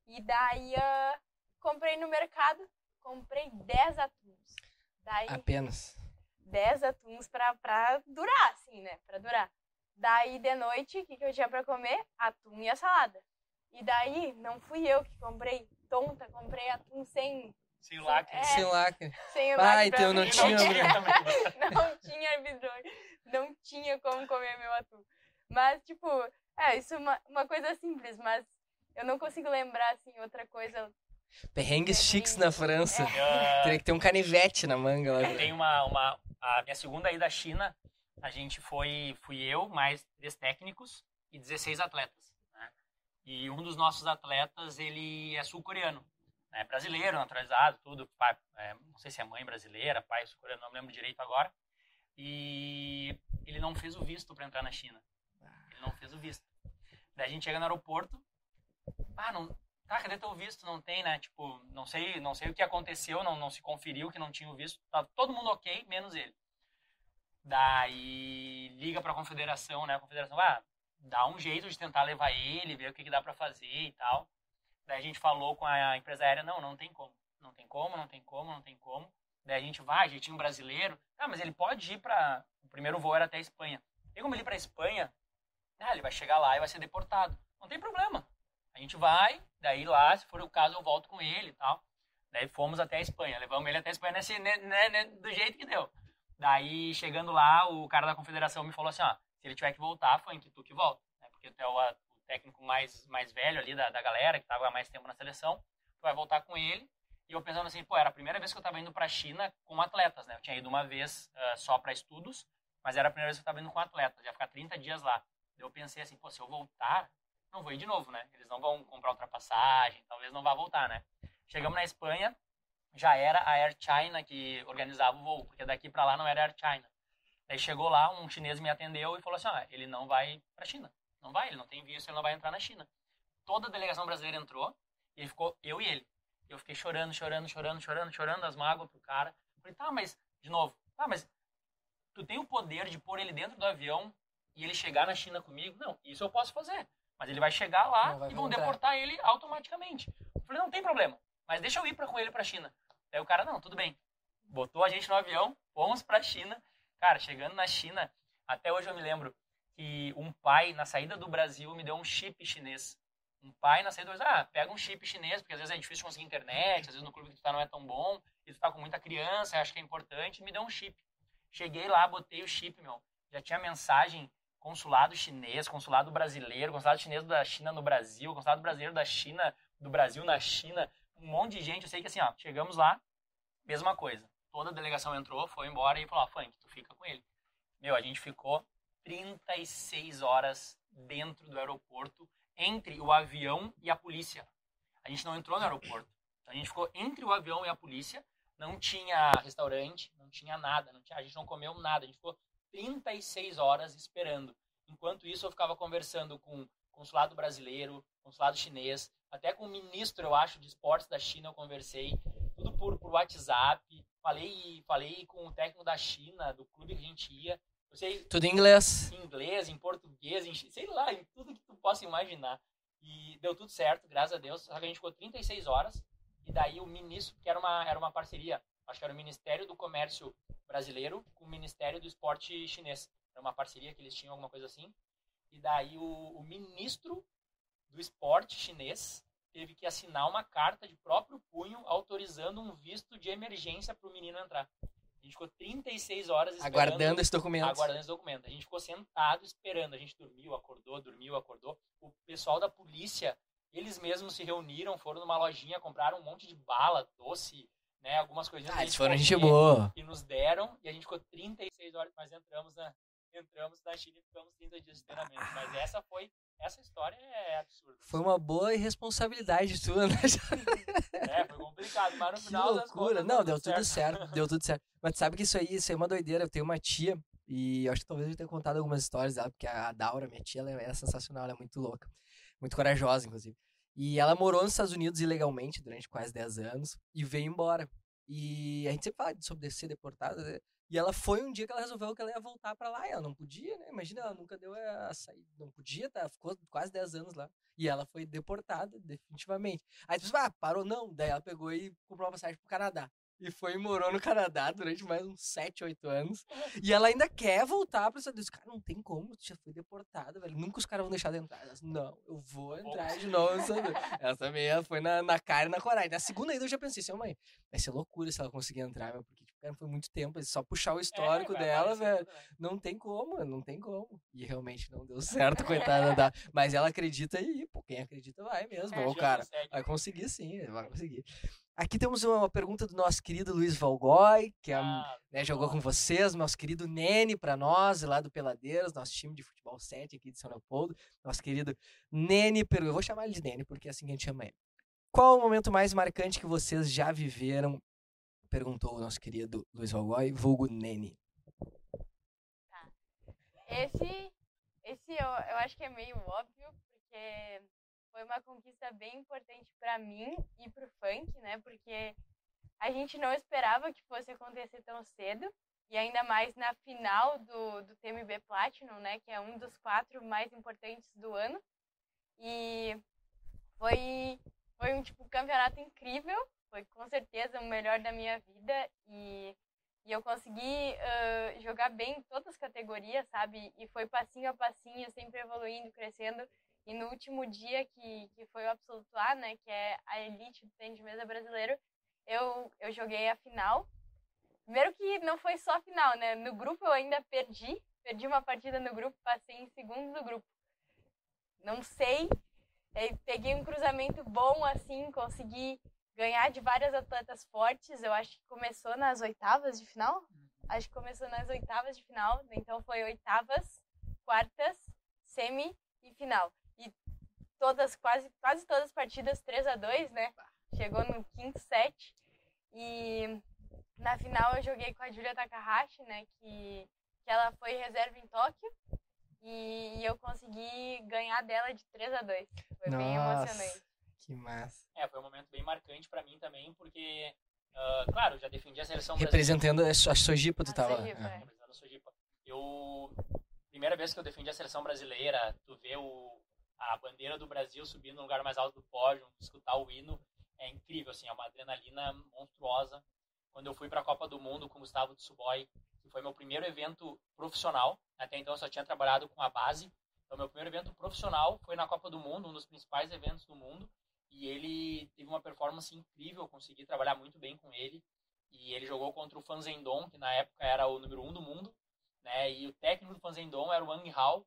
C: E daí, ah, comprei no mercado, comprei 10 atuns. Daí,
D: Apenas.
C: 10 atuns pra, pra durar, assim, né, pra durar. Daí, de noite, o que, que eu tinha pra comer? Atum e a salada. E daí, não fui eu que comprei, tonta, comprei atum sem,
A: Sei lá, que
C: É.
D: Sei lá. que-
C: sem o
D: Ah,
C: lacre
D: então não tinha-
C: não tinha hervidor. Não tinha como comer meu atum. Mas, tipo, é, isso é uma, uma coisa simples, mas eu não consigo lembrar, assim, outra coisa.
D: Perrengues chiques na França.
A: Ah,
D: Teria que ter um canivete na manga lá.
A: Tenho uma, uma. A minha segunda ida à China, a gente foi. Fui eu, mais três técnicos e 16 atletas. Né? E um dos nossos atletas, ele é sul-coreano. É brasileiro, naturalizado, tudo. Pai, é, não sei se é mãe brasileira, pai sul-coreano, não lembro direito agora. E ele não fez o visto para entrar na China. Ele não fez o visto. Daí a gente chega no aeroporto. Ah, não. Tá, cadê teu visto? Não tem, né? Tipo, não sei, não sei o que aconteceu, não, não se conferiu que não tinha o visto. Tá todo mundo ok, menos ele. Daí liga pra confederação, né? A confederação, ah, dá um jeito de tentar levar ele, ver o que, que dá pra fazer e tal. Daí a gente falou com a empresa aérea, não, não tem como. Não tem como, não tem como, não tem como. Daí a gente vai, um brasileiro. Ah, mas ele pode ir pra... O primeiro voo era até a Espanha. Tem como ele ir pra Espanha? Ah, ele vai chegar lá e vai ser deportado. Não tem problema. A gente vai, daí lá, se for o caso, eu volto com ele e tal. Daí fomos até a Espanha, levamos ele até a Espanha nesse, né, né, do jeito que deu. Daí, chegando lá, o cara da confederação me falou assim, ó, se ele tiver que voltar, Funk, tu que volta. Né? Porque tu é o, o técnico mais, mais velho ali da, da galera, que tava há mais tempo na seleção, tu vai voltar com ele. E eu pensando assim, pô, era a primeira vez que eu tava indo pra China com atletas, né? Eu tinha ido uma vez ah, só pra estudos, mas era a primeira vez que eu tava indo com atletas, ia ficar 30 dias lá. Eu pensei assim, pô, se eu voltar, não vou ir de novo, né? Eles não vão comprar ultrapassagem, talvez não vá voltar, né? Chegamos na Espanha, já era a Air China que organizava o voo, porque daqui para lá não era Air China. Daí chegou lá, um chinês me atendeu e falou assim: ah, ele não vai para China. Não vai, ele não tem visto, ele não vai entrar na China. Toda a delegação brasileira entrou e ele ficou eu e ele. Eu fiquei chorando, chorando, chorando, chorando, chorando as mágoas pro cara. Falei, tá, mas, de novo, tá, mas tu tem o poder de pôr ele dentro do avião e ele chegar na China comigo? Não, isso eu posso fazer. Mas ele vai chegar lá
D: vai
A: e vão
D: entrar.
A: deportar ele automaticamente. Eu falei, não tem problema, mas deixa eu ir pra, com ele pra China. Aí o cara, não, tudo bem. Botou a gente no avião, fomos pra China. Cara, chegando na China, até hoje eu me lembro que um pai, na saída do Brasil, me deu um chip chinês. Um pai na saída do Brasil, ah, pega um chip chinês, porque às vezes é difícil conseguir internet, às vezes no clube que tu tá não é tão bom, e tu tá com muita criança, acho que é importante, me deu um chip. Cheguei lá, botei o chip, meu. Já tinha mensagem consulado chinês, consulado brasileiro, consulado chinês da China no Brasil, consulado brasileiro da China do Brasil na China, um monte de gente. Eu sei que assim, ó, chegamos lá, mesma coisa. Toda a delegação entrou, foi embora e falou: ó, Funk, tu fica com ele. Meu, a gente ficou 36 horas dentro do aeroporto, entre o avião e a polícia. A gente não entrou no aeroporto. Então, a gente ficou entre o avião e a polícia. Não tinha restaurante, não tinha nada. Não tinha, a gente não comeu nada. A gente ficou 36 horas esperando. Enquanto isso, eu ficava conversando com o consulado brasileiro, consulado chinês, até com o ministro, eu acho, de esportes da China eu conversei. Tudo por, por WhatsApp. Falei, falei com o técnico da China, do clube que a gente ia. Eu sei,
D: Tudo em inglês.
A: em inglês, em português, em, sei lá, em tudo que tu possa imaginar. E deu tudo certo, graças a Deus. Só que a gente ficou 36 horas. E daí o ministro, que era uma, era uma parceria, acho que era o Ministério do Comércio Brasileiro com o Ministério do Esporte Chinês. Era uma parceria que eles tinham, alguma coisa assim. E daí o, o ministro do esporte chinês teve que assinar uma carta de próprio punho autorizando um visto de emergência para o menino entrar. A gente ficou 36 horas esperando
D: Aguardando esse documento.
A: aguardando esse documento. A gente ficou sentado esperando. A gente dormiu, acordou, dormiu, acordou. O pessoal da polícia, eles mesmos se reuniram, foram numa lojinha, compraram um monte de bala, doce, né? Algumas coisinhas.
D: Ah, eles foram gente boa.
A: E nos deram. E a gente ficou 36 horas, mas entramos na, entramos na China e ficamos 30 dias de treinamento. Mas essa foi. Essa história é absurda.
D: Foi uma boa irresponsabilidade tua, né?
A: É, foi complicado. Mas no
D: Que
A: final das
D: loucura.
A: contas.
D: Não, deu tudo certo. Deu tudo certo. Mas tu sabe que isso aí, isso aí é uma doideira. Eu tenho uma tia, e acho que talvez eu tenha contado algumas histórias dela, porque a Daura, minha tia, ela é sensacional, ela é muito louca. Muito corajosa, inclusive. E ela morou nos Estados Unidos ilegalmente durante quase 10 anos e veio embora. E a gente sempre fala sobre ser deportada, né? E ela foi um dia que ela resolveu que ela ia voltar pra lá. E ela não podia, né? Imagina, ela nunca deu a sair. Não podia, tá? Ficou quase 10 anos lá. E ela foi deportada, definitivamente. Aí tu pensa, ah, parou não. Daí ela pegou e comprou uma passagem pro Canadá. E foi e morou no Canadá durante mais uns 7, 8 anos. E ela ainda quer voltar para os Estados Unidos. Cara, não tem como, tu já foi deportada, velho. Nunca os caras vão deixar de entrar. Ela não, eu vou entrar de novo nos Estados Unidos. Ela também ela foi na, na cara e na coragem. Na segunda ainda eu já pensei assim, "Ô, mãe, vai ser loucura se ela conseguir entrar, meu, porque tipo, cara, foi muito tempo. é Só puxar o histórico dela, velho. Não tem como, não tem como. E realmente não deu certo, coitada da. Mas ela acredita aí, pô. Quem acredita vai mesmo. Ô, cara, vai conseguir sim, vai conseguir. Aqui temos uma, pergunta do nosso querido Luiz Valgói, que é,
A: Ah,
D: né, jogou com vocês, nosso querido Nene para nós, lá do Peladeiros, nosso time de futebol 7 aqui de São Leopoldo. Nosso querido Nene, eu vou chamar ele de Nene porque é assim que a gente chama ele. Qual o momento mais marcante que vocês já viveram? Perguntou o nosso querido Luiz Valgói, vulgo Nene.
C: Esse, esse eu, eu acho que é meio óbvio, porque foi uma conquista bem importante para mim e pro funk, né? Porque a gente não esperava que fosse acontecer tão cedo. E ainda mais na final do, do TMB Platinum, né? Que é um dos quatro mais importantes do ano. E foi, foi um tipo campeonato incrível. Foi com certeza o melhor da minha vida. E e eu consegui uh, jogar bem em todas as categorias, sabe? E foi passinho a passinho, sempre evoluindo, crescendo. E no último dia, que, que foi o Absoluto A, né? Que é a elite do tênis de mesa brasileiro, eu, eu joguei a final. Primeiro que não foi só a final, né? No grupo eu ainda perdi. Perdi uma partida no grupo, passei em segundo do grupo. Não sei. Peguei um cruzamento bom, assim, consegui ganhar de várias atletas fortes. Eu acho que começou nas oitavas de final. Acho que começou nas oitavas de final. Então foi oitavas, quartas, semi e final. Todas, quase, quase todas as partidas 3 a 2 né? Chegou no quinto set. E na final eu joguei com a Julia Takahashi, né? Que, que ela foi reserva em Tóquio. E, e eu consegui ganhar dela de 3 a 2 Foi
D: Nossa.
C: bem emocionante.
D: Que massa.
A: É, foi um momento bem marcante pra mim também, porque, uh, claro, já defendi a seleção
D: Representando a So- a Sojipa, tu
C: A
D: tava
C: Sojipa,
D: lá.
C: é.
A: representando a Sojipa. Eu, primeira vez que eu defendi a seleção brasileira, tu vê o, a bandeira do Brasil subindo no lugar mais alto do pódio, escutar o hino, é incrível, assim, é uma adrenalina monstruosa. Quando eu fui para a Copa do Mundo com o Gustavo Tsuboy, que foi meu primeiro evento profissional, até então eu só tinha trabalhado com a base, então meu primeiro evento profissional foi na Copa do Mundo, um dos principais eventos do mundo, e ele teve uma performance incrível, eu consegui trabalhar muito bem com ele, e ele jogou contra o Fanzendon, que na época era o número um do mundo, né? E o técnico do Fanzendon era o Wang Hao,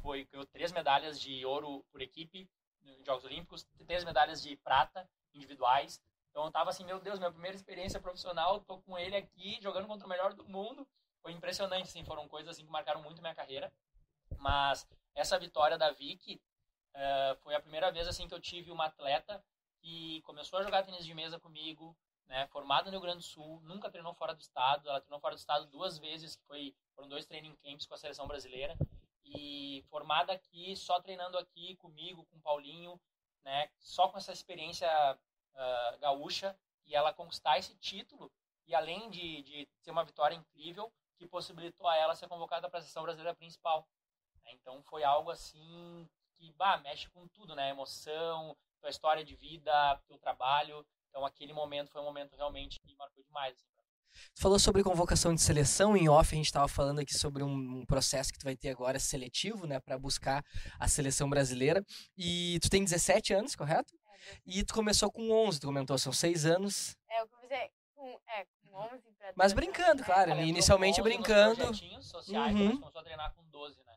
A: foi ganhou três medalhas de ouro por equipe nos Jogos Olímpicos, três medalhas de prata individuais. Então eu tava assim, meu Deus, minha primeira experiência profissional, tô com ele aqui jogando contra o melhor do mundo. Foi impressionante, assim, foram coisas assim que marcaram muito minha carreira. Mas essa vitória da Vicky uh, foi a primeira vez assim que eu tive uma atleta que começou a jogar tênis de mesa comigo, né, formada no Rio Grande do Sul, nunca treinou fora do estado, ela treinou fora do estado duas vezes, que foi, foram dois training camps com a seleção brasileira, e formada aqui, só treinando aqui comigo, com o Paulinho, né, só com essa experiência uh, gaúcha, e ela conquistar esse título, e além de, de ser uma vitória incrível, que possibilitou a ela ser convocada para a seleção brasileira principal. Então foi algo assim que bah, mexe com tudo, né? Emoção, tua história de vida, teu trabalho. Então aquele momento foi um momento realmente que marcou demais.
D: Tu falou sobre convocação de seleção, em off a gente estava falando aqui sobre um, processo que tu vai ter agora seletivo, né, para buscar a seleção brasileira. E tu tem 17 anos, correto? É, e tu começou com 11, tu comentou, são 6 anos.
C: É, eu comecei com, é, com 11 pra
D: Mas brincando, claro, é, inicialmente brincando.
A: Sociais, uhum. começou a treinar com 12, né?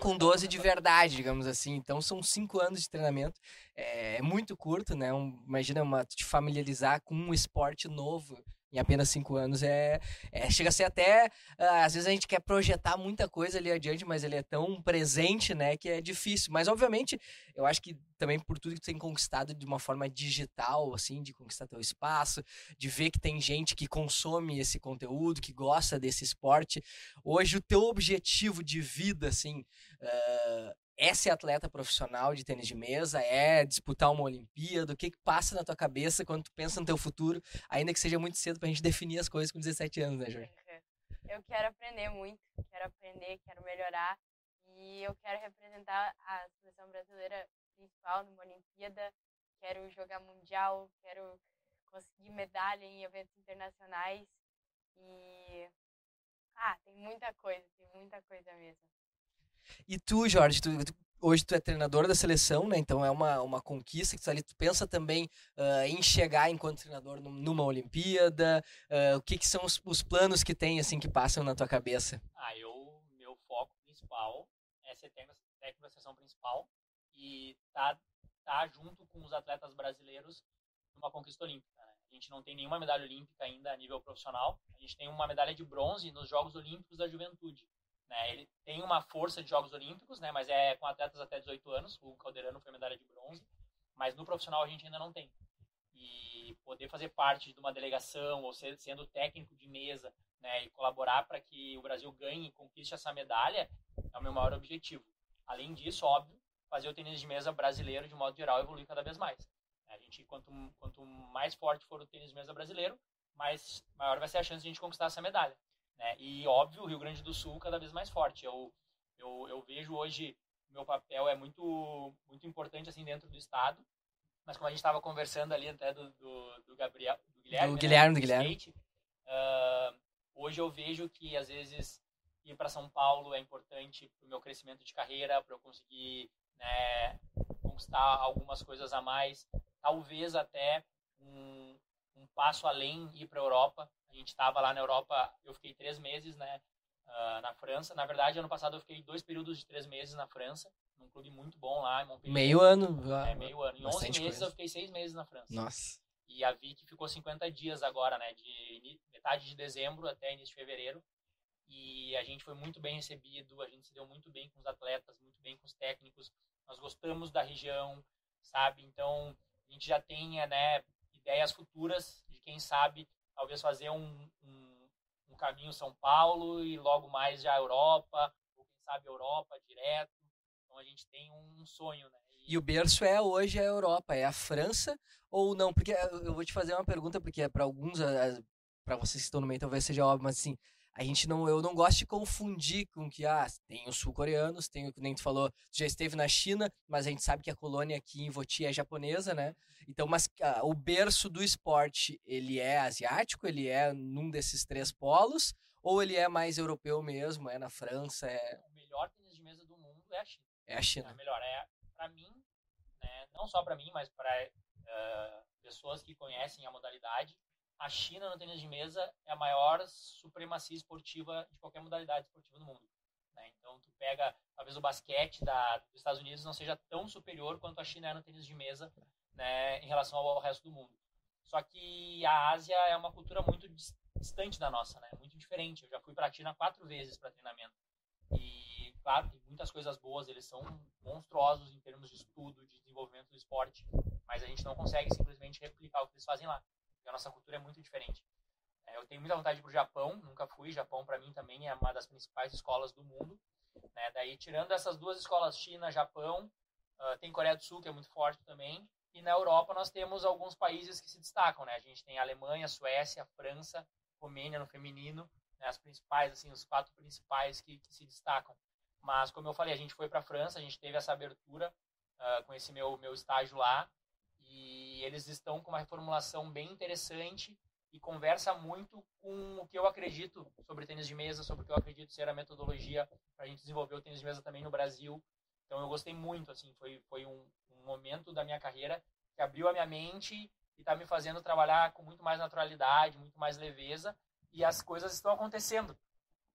D: com 12 de verdade, digamos assim. Então são cinco anos de treinamento. É, é muito curto, né? Um, imagina uma, te familiarizar com um esporte novo em apenas cinco anos é, é, chega a ser até uh, às vezes a gente quer projetar muita coisa ali adiante mas ele é tão presente né que é difícil. Mas obviamente eu acho que também por tudo que tu tem conquistado de uma forma digital assim de conquistar teu espaço de ver que tem gente que consome esse conteúdo que gosta desse esporte hoje o teu objetivo de vida assim uh, é ser atleta profissional de tênis de mesa, é disputar uma Olimpíada, o que, que passa na tua cabeça quando tu pensa no teu futuro, ainda que seja muito cedo pra gente definir as coisas com 17 anos, né, Jorge?
C: Eu quero aprender muito, quero aprender, quero melhorar e eu quero representar a seleção brasileira principal numa Olimpíada, quero jogar mundial, quero conseguir medalha em eventos internacionais e ah, tem muita coisa, tem muita coisa mesmo.
D: E tu, Jorge, tu, tu, hoje tu é treinador da seleção, né? Então é uma, uma conquista que tu, ali, tu pensa também uh, em chegar enquanto treinador numa Olimpíada. Uh, o que, que são os, os, planos que tem, assim, que passam na tua cabeça?
A: Ah, eu, meu foco principal é ser técnico, técnico da seleção principal e tá, tá junto com os atletas brasileiros numa conquista olímpica. Né? A gente não tem nenhuma medalha olímpica ainda a nível profissional. A gente tem uma medalha de bronze nos Jogos Olímpicos da Juventude. Né? Ele tem uma força de Jogos Olímpicos, né? mas é com atletas até 18 anos. O Calderano foi medalha de bronze, mas no profissional a gente ainda não tem. E poder fazer parte de uma delegação ou ser, sendo técnico de mesa né? e colaborar para que o Brasil ganhe e conquiste essa medalha é o meu maior objetivo. Além disso, óbvio, fazer o tênis de mesa brasileiro, de modo geral, evoluir cada vez mais. A gente, quanto, quanto mais forte for o tênis de mesa brasileiro, mais maior vai ser a chance de a gente conquistar essa medalha. Né? E, óbvio, o Rio Grande do Sul cada vez mais forte. Eu, eu, eu vejo hoje, meu papel é muito, muito importante assim dentro do Estado, mas como a gente estava conversando ali até do, do, do Gabriel, do Guilherme,
D: do Guilherme, né? do Guilherme.
A: Skate, uh, hoje eu vejo que às vezes ir para São Paulo é importante para o meu crescimento de carreira, para eu conseguir né, conquistar algumas coisas a mais, talvez até um, um passo além ir para a Europa. A gente estava lá na Europa, eu fiquei três meses, né? Uh, na França. Na verdade, ano passado eu fiquei dois períodos de três meses na França, num clube muito bom lá, em Montpellier.
D: Meio ano.
A: É, meio ano. Em 11 meses coisa. eu fiquei seis meses na França.
D: Nossa.
A: E a Vicky ficou 50 dias agora, né? De metade de dezembro até início de fevereiro. E a gente foi muito bem recebido, a gente se deu muito bem com os atletas, muito bem com os técnicos. Nós gostamos da região, sabe? Então, a gente já tem, né, ideias futuras de quem sabe talvez fazer um, um, um caminho São Paulo e logo mais já Europa, ou quem sabe Europa direto. Então a gente tem um sonho, né?
D: E, o berço é hoje a Europa, é a França ou não? Porque eu vou te fazer uma pergunta, porque para alguns, para vocês que estão no meio talvez seja óbvio, mas assim, a gente não, eu não gosto de confundir com que, ah, tem os sul-coreanos, tem o que nem tu falou, já esteve na China, mas a gente sabe que a colônia aqui em Voti é japonesa, né? Então, mas ah, o berço do esporte, ele é asiático, ele é num desses três polos, ou ele é mais europeu mesmo, é na França, é...
A: O melhor tênis de mesa do mundo é a China.
D: É a China. É
A: melhor, é, pra mim, né, não só pra mim, mas para uh, ah, pessoas que conhecem a modalidade, a China no tênis de mesa é a maior supremacia esportiva de qualquer modalidade esportiva do mundo. Né? Então, tu pega, talvez o basquete da, dos Estados Unidos não seja tão superior quanto a China é no tênis de mesa né, em relação ao, ao resto do mundo. Só que a Ásia é uma cultura muito distante da nossa, né? Muito diferente. Eu já fui para a China quatro vezes para treinamento. E, claro, tem muitas coisas boas, eles são monstruosos em termos de estudo, de desenvolvimento do esporte, mas a gente não consegue simplesmente replicar o que eles fazem lá. A nossa cultura é muito diferente. É, eu tenho muita vontade para o Japão, nunca fui. Japão, para mim, também é uma das principais escolas do mundo. Né? Daí, tirando essas duas escolas, China, Japão, uh, tem Coreia do Sul, que é muito forte também. E na Europa nós temos alguns países que se destacam, né? A gente tem Alemanha, Suécia, França, Romênia no feminino, né? as principais, assim, os quatro principais que, que, se destacam. Mas, como eu falei, a gente foi para a França, a gente teve essa abertura uh, com esse meu, meu estágio lá. E eles estão com uma reformulação bem interessante e conversa muito com o que eu acredito sobre tênis de mesa, sobre o que eu acredito ser a metodologia para a gente desenvolver o tênis de mesa também no Brasil. Então eu gostei muito, assim, foi, foi um, um momento da minha carreira que abriu a minha mente e está me fazendo trabalhar com muito mais naturalidade, muito mais leveza e as coisas estão acontecendo,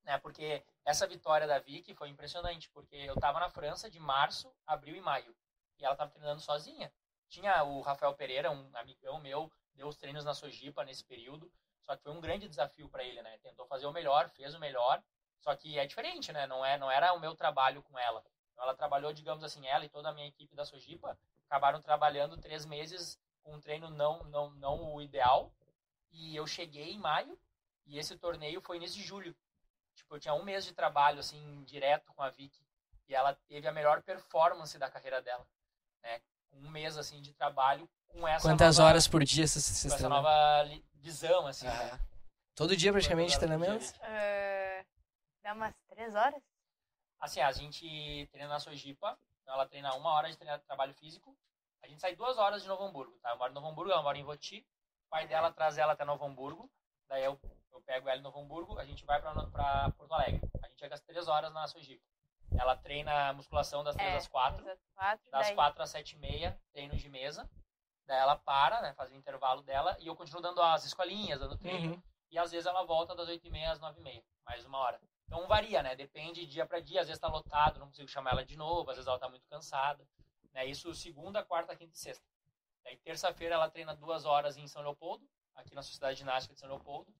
A: né? Porque essa vitória da Vicky foi impressionante, porque eu estava na França de março, abril e maio e ela estava treinando sozinha. Tinha o Rafael Pereira, um amigão meu, deu os treinos na Sojipa nesse período, só que foi um grande desafio para ele, né? Tentou fazer o melhor, fez o melhor, só que é diferente, né? Não é, não era o meu trabalho com ela. Então ela trabalhou, digamos assim, ela e toda a minha equipe da Sojipa acabaram trabalhando três meses com um treino não, não, não o ideal. E eu cheguei em maio e esse torneio foi início de julho. Tipo, eu tinha um mês de trabalho, assim, direto com a Vicky. E ela teve a melhor performance da carreira dela, né? Um mês, assim, de trabalho com essa
D: Quantas
A: nova,
D: horas por dia vocês, vocês
A: com essa nova visão, assim,
D: ah.
A: né?
D: Todo dia, praticamente, treinamento?
C: Uh, dá umas três horas.
A: Assim, a gente treina na Sojipa, então ela treina uma hora de treino, trabalho físico. A gente sai duas horas de Novo Hamburgo, tá? Eu moro em Novo Hamburgo, ela mora em Voti. O pai dela traz ela até Novo Hamburgo. Daí eu, eu pego ela em Novo Hamburgo, a gente vai pra, pra Porto Alegre. A gente chega às três horas na Sojipa. Ela treina musculação das três
C: É,
A: às quatro.
C: das quatro,
A: Das
C: daí-
A: quatro às sete e meia, treino de mesa. Daí ela para, né? Faz o intervalo dela. E eu continuo dando as escolinhas, dando treino.
D: Uhum.
A: E às vezes ela volta das 8h30 às 9h30, mais uma hora. Então varia, né? Depende dia para dia. Às vezes tá lotado, não consigo chamar ela de novo. Às vezes ela tá muito cansada. Né? Isso segunda, quarta, quinta e sexta. Daí terça-feira ela treina duas horas em São Leopoldo, aqui na Sociedade Ginástica de São Leopoldo.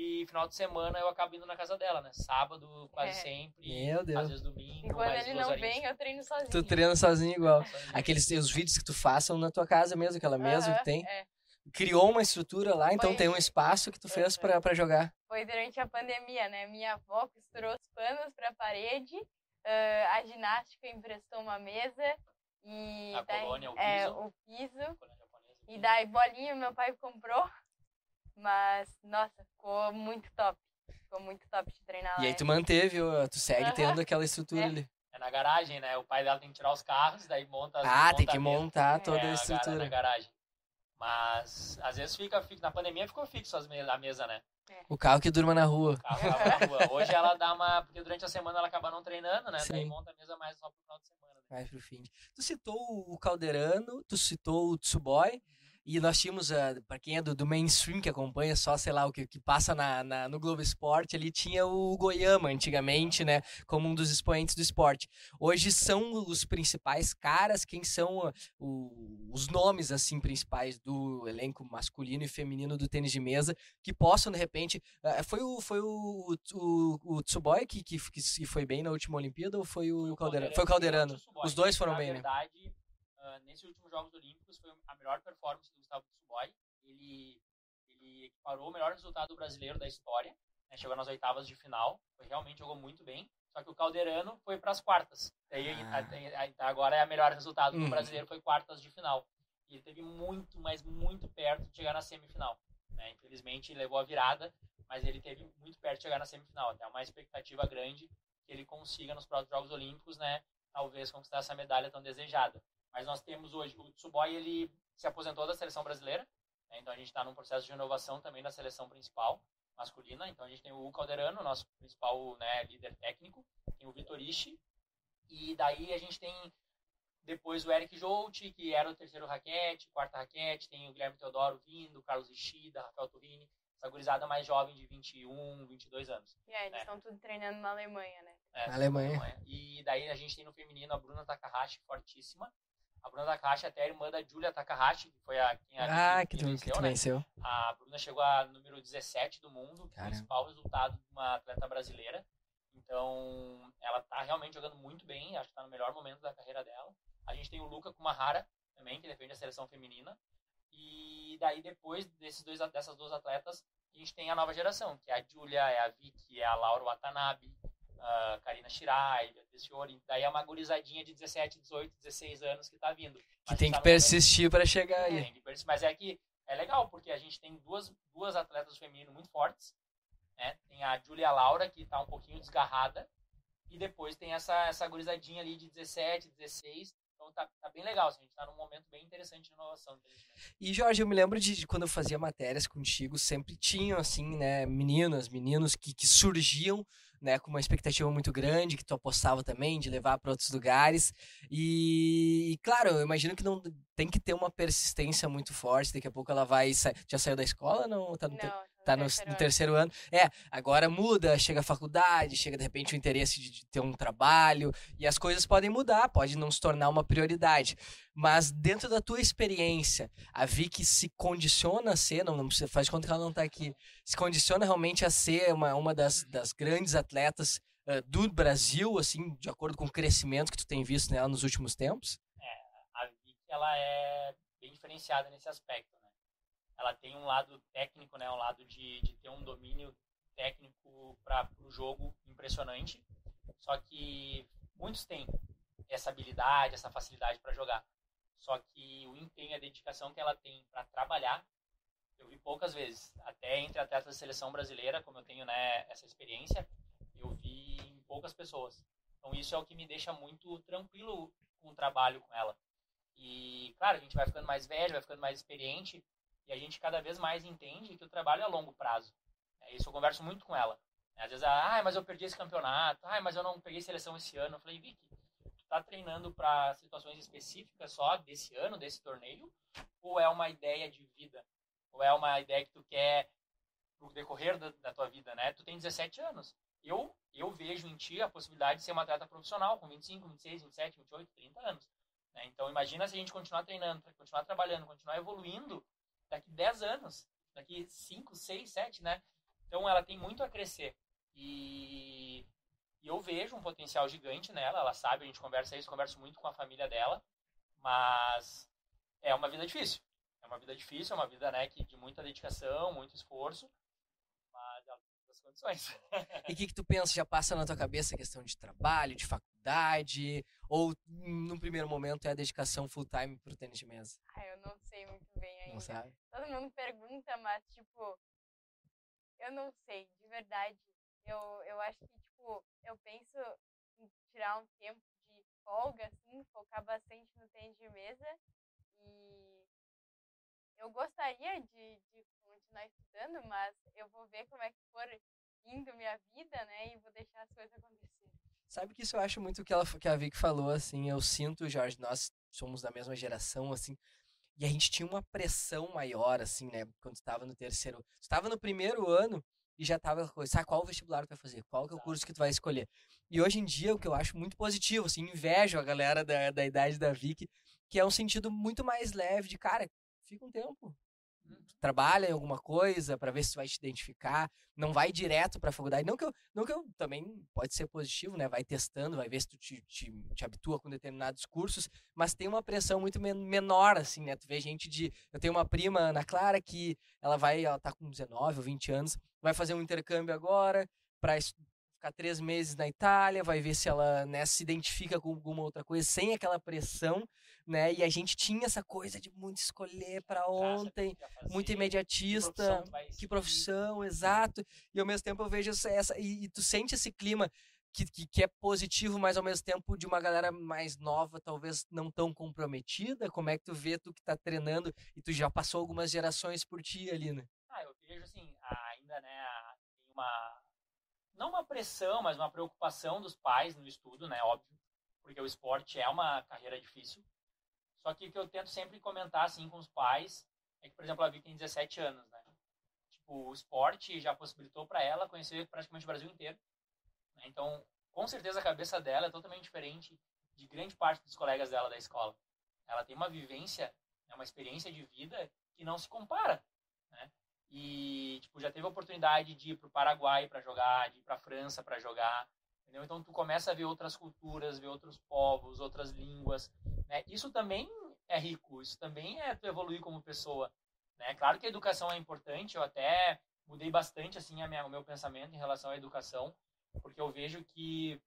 A: E final de semana eu acabo indo na casa dela, né? Sábado, quase
C: É.
A: sempre.
D: Meu Deus.
A: Às vezes domingo,
C: E quando
A: mais
C: ele
A: duas
C: não
A: horinhas.
C: vem, eu treino sozinho.
D: Tu treina sozinho igual.
A: Sozinho.
D: Aqueles os vídeos que tu façam na tua casa mesmo, aquela mesa
C: Aham,
D: que tem.
C: é.
D: Criou uma estrutura lá, então
C: Foi-
D: tem um espaço que tu fez pra, pra jogar.
C: Foi durante a pandemia, né? Minha avó costurou os panos pra parede, ah, a ginástica emprestou uma mesa e
A: A
C: daí,
A: colônia, o
C: é,
A: piso.
C: o piso.
A: Colônia japonesa.
C: E daí bolinha meu pai comprou. Mas, nossa, ficou muito top. Ficou muito top de treinar
D: E
C: lá.
D: aí tu manteve, tu segue tendo aquela estrutura
C: É.
D: ali.
A: É na garagem, né? O pai dela tem que tirar os carros, daí monta as
D: Ah, tem que montar
C: É,
D: toda
A: É,
D: a estrutura.
A: Na garagem. Mas às vezes fica, fica na pandemia ficou fixo as me- a mesa, né?
D: O carro que durma na rua.
A: O carro na rua. Hoje ela dá uma. Porque durante a semana ela acaba não treinando, né? Daí
D: Sim.
A: monta a mesa mais só pro final de semana. né?
D: Mais pro fim. Tu citou o Calderano, tu citou o Tsuboy. E nós tínhamos, uh, para quem é do, do mainstream, que acompanha só, sei lá, o que, que passa na, na- no Globo Esporte, ali tinha o Goiama antigamente, né? Como um dos expoentes do esporte. Hoje são os principais caras, quem são uh, o- os nomes, assim, principais do elenco masculino e feminino do tênis de mesa, que possam, de repente. uh, foi o, foi o, o, o Tsuboy que, que, que foi bem na última Olimpíada ou foi o, Calderano? Foi o Calderano.
A: e o Tsuboi.
D: Os dois foram
A: Na
D: bem, né?
A: Ah, nesses últimos Jogos Olímpicos foi a melhor performance do Gustavo Tsuboi. Ele, ele equiparou o melhor resultado brasileiro da história. né? Chegou nas oitavas de final. Foi, realmente jogou muito bem. Só que o Calderano foi para as quartas. Daí,
D: Ah.
A: a- agora é o melhor resultado do
D: Uhum.
A: brasileiro foi quartas de final. E ele teve muito, mas muito perto de chegar na semifinal. né? Infelizmente levou a virada, mas ele teve muito perto de chegar na semifinal. Até uma expectativa grande que ele consiga nos próximos Jogos Olímpicos, né? Talvez conquistar essa medalha tão desejada. Mas nós temos hoje o Tsuboi, ele se aposentou da seleção brasileira, né? então a gente está num processo de renovação também da seleção principal masculina. Então a gente tem o Calderano, nosso principal né, líder técnico, tem o Vitor Ishi, e daí a gente tem depois o Eric Jolt, que era o terceiro raquete, quarta raquete, tem o Guilherme Teodoro vindo, o Carlos Ishida, Rafael Turini. essa gurizada mais jovem de 21, 22 anos.
C: E aí, eles estão tudo treinando na Alemanha, né?
A: É,
D: Na Alemanha.
A: E daí a gente tem no feminino a Bruna Takahashi, fortíssima. A Bruna Takahashi até a irmã da Julia Takahashi, que foi a quem a
D: Ah, que que
A: venceu,
D: tu
A: né?
D: venceu.
A: A Bruna chegou a número 17 do mundo, o
D: Caramba.
A: principal resultado de uma atleta brasileira. Então, ela tá realmente jogando muito bem, acho que tá no melhor momento da carreira dela. A gente tem o Luca Kumahara também, que defende a seleção feminina. E daí, depois desses dois, dessas duas atletas, a gente tem a nova geração, que é a Julia, é a Vicky, é a Laura Watanabe, a Karina Shirai, Fiore. Daí é uma gurizadinha de 17, 18, 16 anos que tá vindo.
D: Que tem
A: tá
D: que persistir pra chegar aí.
A: tem que persistir. Mas é que é legal, porque a gente tem duas, duas atletas do feminino muito fortes. Né? Tem a Julia Laura, que tá um pouquinho desgarrada. E depois tem essa, essa gurizadinha ali de 17, 16. Então tá, tá bem legal. assim, a gente tá num momento bem interessante de inovação.
D: E, Jorge, eu me lembro de, de quando eu fazia matérias contigo, sempre tinham, assim, né, meninas, meninos que, que surgiam, né, com uma expectativa muito grande, que tu apostava também de levar para outros lugares. E, e, claro, eu imagino que não tem que ter uma persistência muito forte. Daqui a pouco ela vai. Já saiu da escola? Não, tá no,
C: Não, tá
D: no,
C: terceiro
D: no
C: ano.
D: terceiro ano. É, agora muda, chega a faculdade, chega de repente o interesse de, de ter um trabalho, e as coisas podem mudar, pode não se tornar uma prioridade. Mas dentro da tua experiência, a Vicky se condiciona a ser, não, não precisa, faz de conta que ela não tá aqui, se condiciona realmente a ser uma, uma das, das grandes atletas eh, do Brasil, assim, de acordo com o crescimento que tu tem visto nela nos últimos tempos?
A: A Vicky, ela é bem diferenciada nesse aspecto? Ela tem um lado técnico, né? Um lado de, de ter um domínio técnico para o jogo impressionante. Só que muitos têm essa habilidade, essa facilidade para jogar. Só que o empenho a dedicação que ela tem para trabalhar, eu vi poucas vezes. Até entre atletas da seleção brasileira, como eu tenho né, essa experiência, eu vi em poucas pessoas. Então isso é o que me deixa muito tranquilo com o trabalho com ela. E, claro, a gente vai ficando mais velho, vai ficando mais experiente, e a gente cada vez mais entende que o trabalho é a longo prazo. É, Isso eu converso muito com ela. Às vezes, ah, mas eu perdi esse campeonato, ah, mas eu não peguei seleção esse ano. Eu falei, Vicky, tu tá treinando para situações específicas só desse ano, desse torneio, ou é uma ideia de vida? Ou é uma ideia que tu quer pro decorrer da, da tua vida, né? Tu tem 17 anos. Eu, eu vejo em ti a possibilidade de ser uma atleta profissional com 25, 26, 27, 28, 30 anos. né? Então, imagina se a gente continuar treinando, continuar trabalhando, continuar evoluindo daqui 10 anos, daqui 5, 6, 7, né? Então, ela tem muito a crescer. E, e eu vejo um potencial gigante nela, ela sabe, a gente conversa isso, converso muito com a família dela, mas é uma vida difícil. É uma vida difícil, é uma vida né, que, de muita dedicação, muito esforço, mas ela tem as condições.
D: E o que, que tu pensa? Já passa na tua cabeça a questão de trabalho, de faculdade? Ou, no primeiro momento, é a dedicação full time pro tênis de mesa?
C: Ah, eu não sei muito bem ainda.
D: Não sabe?
C: Todo mundo pergunta, mas, tipo, eu não sei, de verdade. Eu, eu acho que, tipo, eu penso em tirar um tempo de folga, assim, focar bastante no tênis de mesa. E eu gostaria de, de continuar estudando, mas eu vou ver como é que for indo minha vida, né? E vou deixar as coisas acontecerem.
D: Sabe que isso eu acho muito que, ela, que a Vic falou, assim, eu sinto, Jorge, nós somos da mesma geração, assim, e a gente tinha uma pressão maior, assim, né, quando tu tava no terceiro, tu tava no primeiro ano e já tava aquela coisa, sabe qual vestibular tu vai fazer, qual que é o curso que tu vai escolher. E hoje em dia, o que eu acho muito positivo, assim, invejo a galera da, da idade da Vic, que é um sentido muito mais leve de, cara, fica um tempo, trabalha em alguma coisa para ver se vai te identificar, não vai direto para a faculdade. Não que, eu, não que eu também pode ser positivo, né? Vai testando, vai ver se tu te, te, te habitua com determinados cursos, mas tem uma pressão muito men menor, assim, né? Tu vê gente de. Eu tenho uma prima, Ana Clara, que ela vai, ela tá com 19 ou 20 anos, vai fazer um intercâmbio agora para ficar três meses na Itália, vai ver se ela né, se identifica com alguma outra coisa, sem aquela pressão, né? E a gente tinha essa coisa de muito escolher para ontem, muito imediatista, que profissão, exato. E ao mesmo tempo eu vejo essa, essa e, e, tu sente esse clima que, que, que, é positivo, mas ao mesmo tempo de uma galera mais nova, talvez não tão comprometida. Como é que tu vê tu que tá treinando e tu já passou algumas gerações por ti ali, né?
A: Ah, eu vejo assim, ainda, né, tem uma não uma pressão, mas uma preocupação dos pais no estudo, né, óbvio, porque o esporte é uma carreira difícil. Só que o que eu tento sempre comentar assim com os pais é que, por exemplo, a Vicky tem 17 anos, né? tipo, o esporte já possibilitou para ela conhecer praticamente o Brasil inteiro. Né? Então, com certeza a cabeça dela é totalmente diferente de grande parte dos colegas dela da escola. Ela tem uma vivência, né, uma experiência de vida que não se compara, né? E tipo, já teve a oportunidade de ir para o Paraguai para jogar, de ir para a França para jogar, entendeu? Então tu começa a ver outras culturas, ver outros povos, outras línguas, né? Isso também é rico, isso também é tu evoluir como pessoa, né? Claro que a educação é importante, eu até mudei bastante assim a minha, o meu pensamento em relação à educação, porque eu vejo que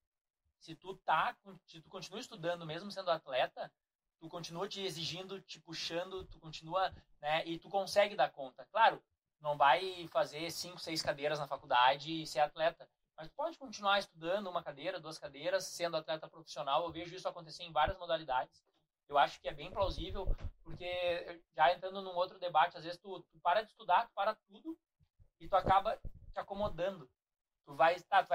A: se tu tá, se tu continua estudando mesmo sendo atleta, tu continua te exigindo, te puxando, tu continua, né, e tu consegue dar conta. Claro, não vai fazer cinco, seis cadeiras na faculdade e ser atleta, mas pode continuar estudando uma cadeira, duas cadeiras, sendo atleta profissional. Eu vejo isso acontecer em várias modalidades. Eu acho que é bem plausível, porque já entrando num outro debate, às vezes tu, tu para de estudar, tu para tudo e tu acaba te acomodando. Tu vai, tá,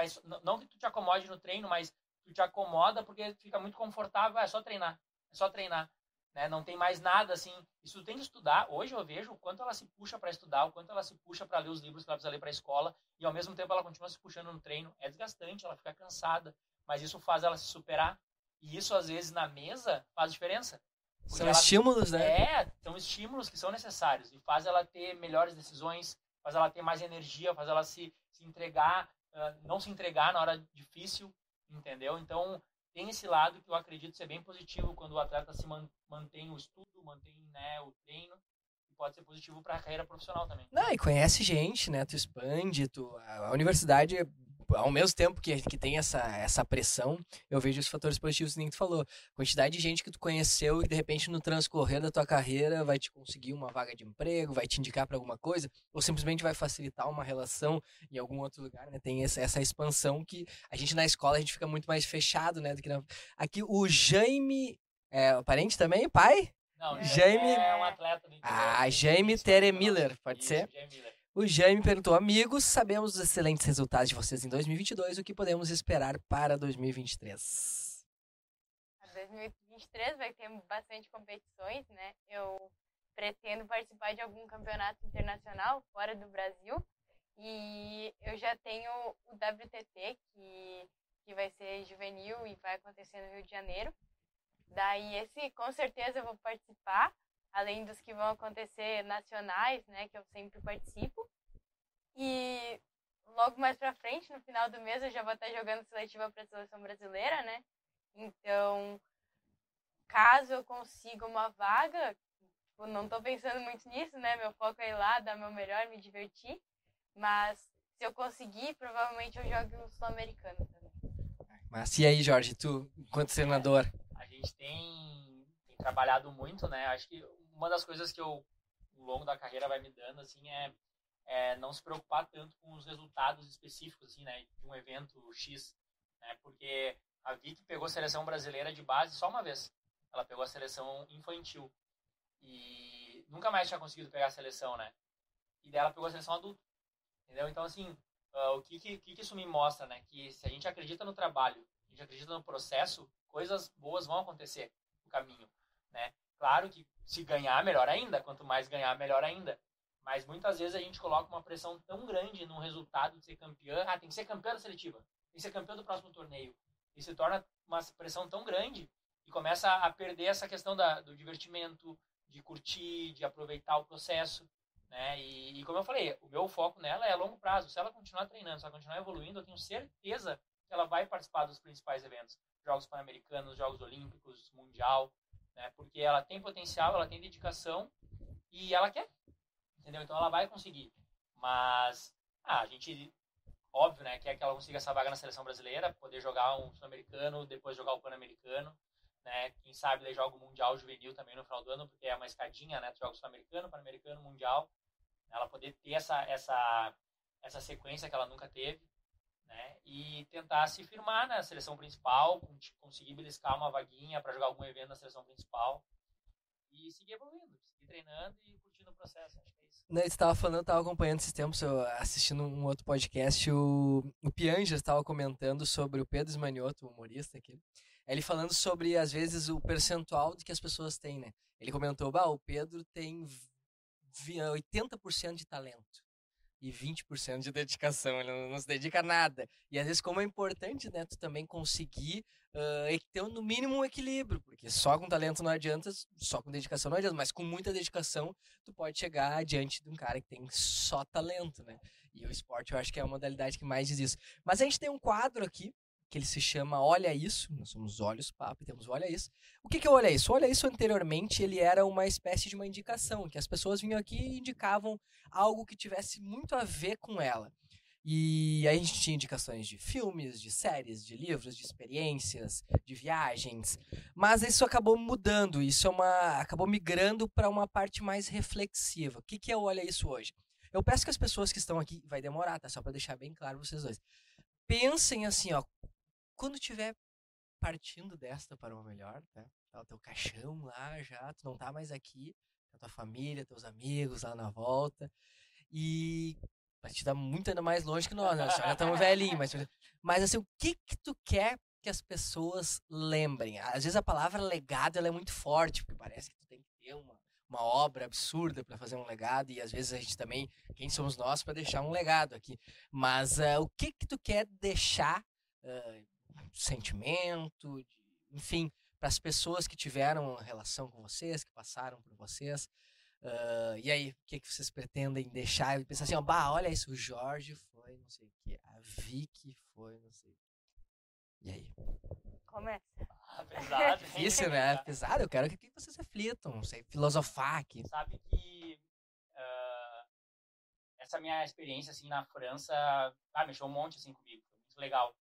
A: não que tu te acomode no treino, mas tu te acomoda porque fica muito confortável, é só treinar, é só treinar. Né? Não tem mais nada assim. Isso tem que estudar. Hoje eu vejo o quanto ela se puxa para estudar, o quanto ela se puxa para ler os livros que ela precisa ler para a escola, e ao mesmo tempo ela continua se puxando no treino. É desgastante, ela fica cansada, mas isso faz ela se superar. E isso, às vezes, na mesa, faz diferença.
D: São ela, estímulos, né?
A: É, são estímulos que são necessários. E faz ela ter melhores decisões, faz ela ter mais energia, faz ela se, se entregar, uh, não se entregar na hora difícil, entendeu? Então, tem esse lado que eu acredito ser bem positivo quando o atleta se mantém o estudo, mantém né, o treino pode ser positivo para a carreira profissional também.
D: Não, e conhece gente, né? Tu expande, tu, a universidade ao mesmo tempo que, que tem essa, essa pressão, eu vejo os fatores positivos que nem tu falou. Quantidade de gente que tu conheceu e de repente no transcorrer da tua carreira vai te conseguir uma vaga de emprego, vai te indicar para alguma coisa, ou simplesmente vai facilitar uma relação em algum outro lugar, né? Tem essa, essa expansão que a gente na escola a gente fica muito mais fechado, né? Do que na... Aqui o Jaime, é, parente também, pai?
A: Não, Jaime é um atleta do
D: interior. Ah, Jaime Tere Miller, pode Isso, ser? Jaime Miller. O Jaime perguntou: Amigos, sabemos os excelentes resultados de vocês em 2022. O que podemos esperar para 2023?
C: 2023 vai ter bastante competições, né? Eu pretendo participar de algum campeonato internacional fora do Brasil. E eu já tenho o WTT, que, que vai ser juvenil e vai acontecer no Rio de Janeiro. Daí, esse com certeza eu vou participar além dos que vão acontecer nacionais, né, que eu sempre participo. E logo mais para frente, no final do mês, eu já vou estar jogando seletiva para a seleção brasileira, né? Então, caso eu consiga uma vaga, tipo, não estou pensando muito nisso, né? Meu foco é ir lá, dar meu melhor, me divertir. Mas se eu conseguir, provavelmente eu jogo o sul-americano também.
D: Mas e aí, Jorge, tu, enquanto treinador?
A: É, a gente tem, tem trabalhado muito, né? Acho que uma das coisas que eu, ao longo da carreira, vai me dando, assim, é, é não se preocupar tanto com os resultados específicos, assim, né, de um evento X, né, porque a Vicky pegou a seleção brasileira de base só uma vez. Ela pegou a seleção infantil e nunca mais tinha conseguido pegar a seleção, né? E dela pegou a seleção adulta, entendeu? Então, assim, uh, o que, que, que isso me mostra, né? Que se a gente acredita no trabalho, a gente acredita no processo, coisas boas vão acontecer no caminho, né? Claro que se ganhar, melhor ainda. Quanto mais ganhar, melhor ainda. Mas muitas vezes a gente coloca uma pressão tão grande no resultado de ser campeã. Ah, tem que ser campeã da seletiva. Tem que ser campeã do próximo torneio. E se torna uma pressão tão grande e começa a perder essa questão da, do divertimento, de curtir, de aproveitar o processo. Né? E, e, como eu falei, o meu foco nela é a longo prazo. Se ela continuar treinando, se ela continuar evoluindo, eu tenho certeza que ela vai participar dos principais eventos. Jogos Pan-Americanos, Jogos Olímpicos, Mundial né? Porque ela tem potencial, ela tem dedicação e ela quer, entendeu? Então ela vai conseguir. Mas ah, a gente, óbvio, né, quer que ela consiga essa vaga na seleção brasileira, poder jogar um sul-americano, depois jogar o pan-americano, né? Quem sabe daí joga o mundial juvenil também no final do ano, porque é uma escadinha, né? Tu joga sul-americano, pan-americano, mundial, ela poder ter essa essa essa sequência que ela nunca teve né? E tentar se firmar na seleção principal, conseguir beliscar uma vaguinha para jogar algum evento na seleção principal e seguir evoluindo, seguir treinando e curtindo o processo. Acho que é
D: você estava falando, estava acompanhando esses tempos, assistindo um outro podcast, o, o Pianja estava comentando sobre o Pedro Esmanioto, o humorista aqui. Ele falando sobre, às vezes, o percentual que as pessoas têm, né? Ele comentou, bah, o Pedro tem 80% de talento. E 20% de dedicação. Ele não, se dedica a nada. E às vezes, como é importante, né, tu também conseguir uh, ter no mínimo um equilíbrio, porque só com talento não adianta, só com dedicação não adianta, mas com muita dedicação tu pode chegar diante de um cara que tem só talento, né? E o esporte eu acho que é a modalidade que mais diz isso. Mas a gente tem um quadro aqui que ele se chama Olha Isso. Nós somos Olhos Papo e temos Olha Isso. O que, que é Olha Isso? Olha Isso, anteriormente, ele era uma espécie de uma indicação, que as pessoas vinham aqui e indicavam algo que tivesse muito a ver com ela. E aí a gente tinha indicações de filmes, de séries, de livros, de experiências, de viagens. Mas isso acabou mudando, isso é uma acabou migrando para uma parte mais reflexiva. O que, que é Olha Isso hoje? Eu peço que as pessoas que estão aqui, vai demorar, tá? Só para deixar bem claro vocês dois. Pensem assim, ó, quando estiver partindo desta para o melhor, tá? Tá o teu caixão lá já, tu não tá mais aqui, a tua família, teus amigos lá na volta. E vai te dar muito ainda mais longe que nós, né? Já estamos velhinhos, mas, mas assim, o que que tu quer que as pessoas lembrem? Às vezes a palavra legado ela é muito forte, porque parece que tu tem que ter uma, uma obra absurda para fazer um legado e às vezes a gente também, quem somos nós para deixar um legado aqui? Mas uh, o que que tu quer deixar uh, sentimento, de, enfim, para as pessoas que tiveram relação com vocês, que passaram por vocês. Uh, e aí, o que, que vocês pretendem deixar? E pensar assim, ó, bah, olha isso, o Jorge foi não sei o que, a Vicky foi não sei o que. E aí?
C: Começa.
A: Ah, pesado.
D: Difícil, né? Pesado. Eu quero que, que vocês reflitam, não sei, filosofar aqui.
A: Sabe que uh, essa minha experiência, assim, na França, ah, mexeu um monte, assim, comigo. Foi muito legal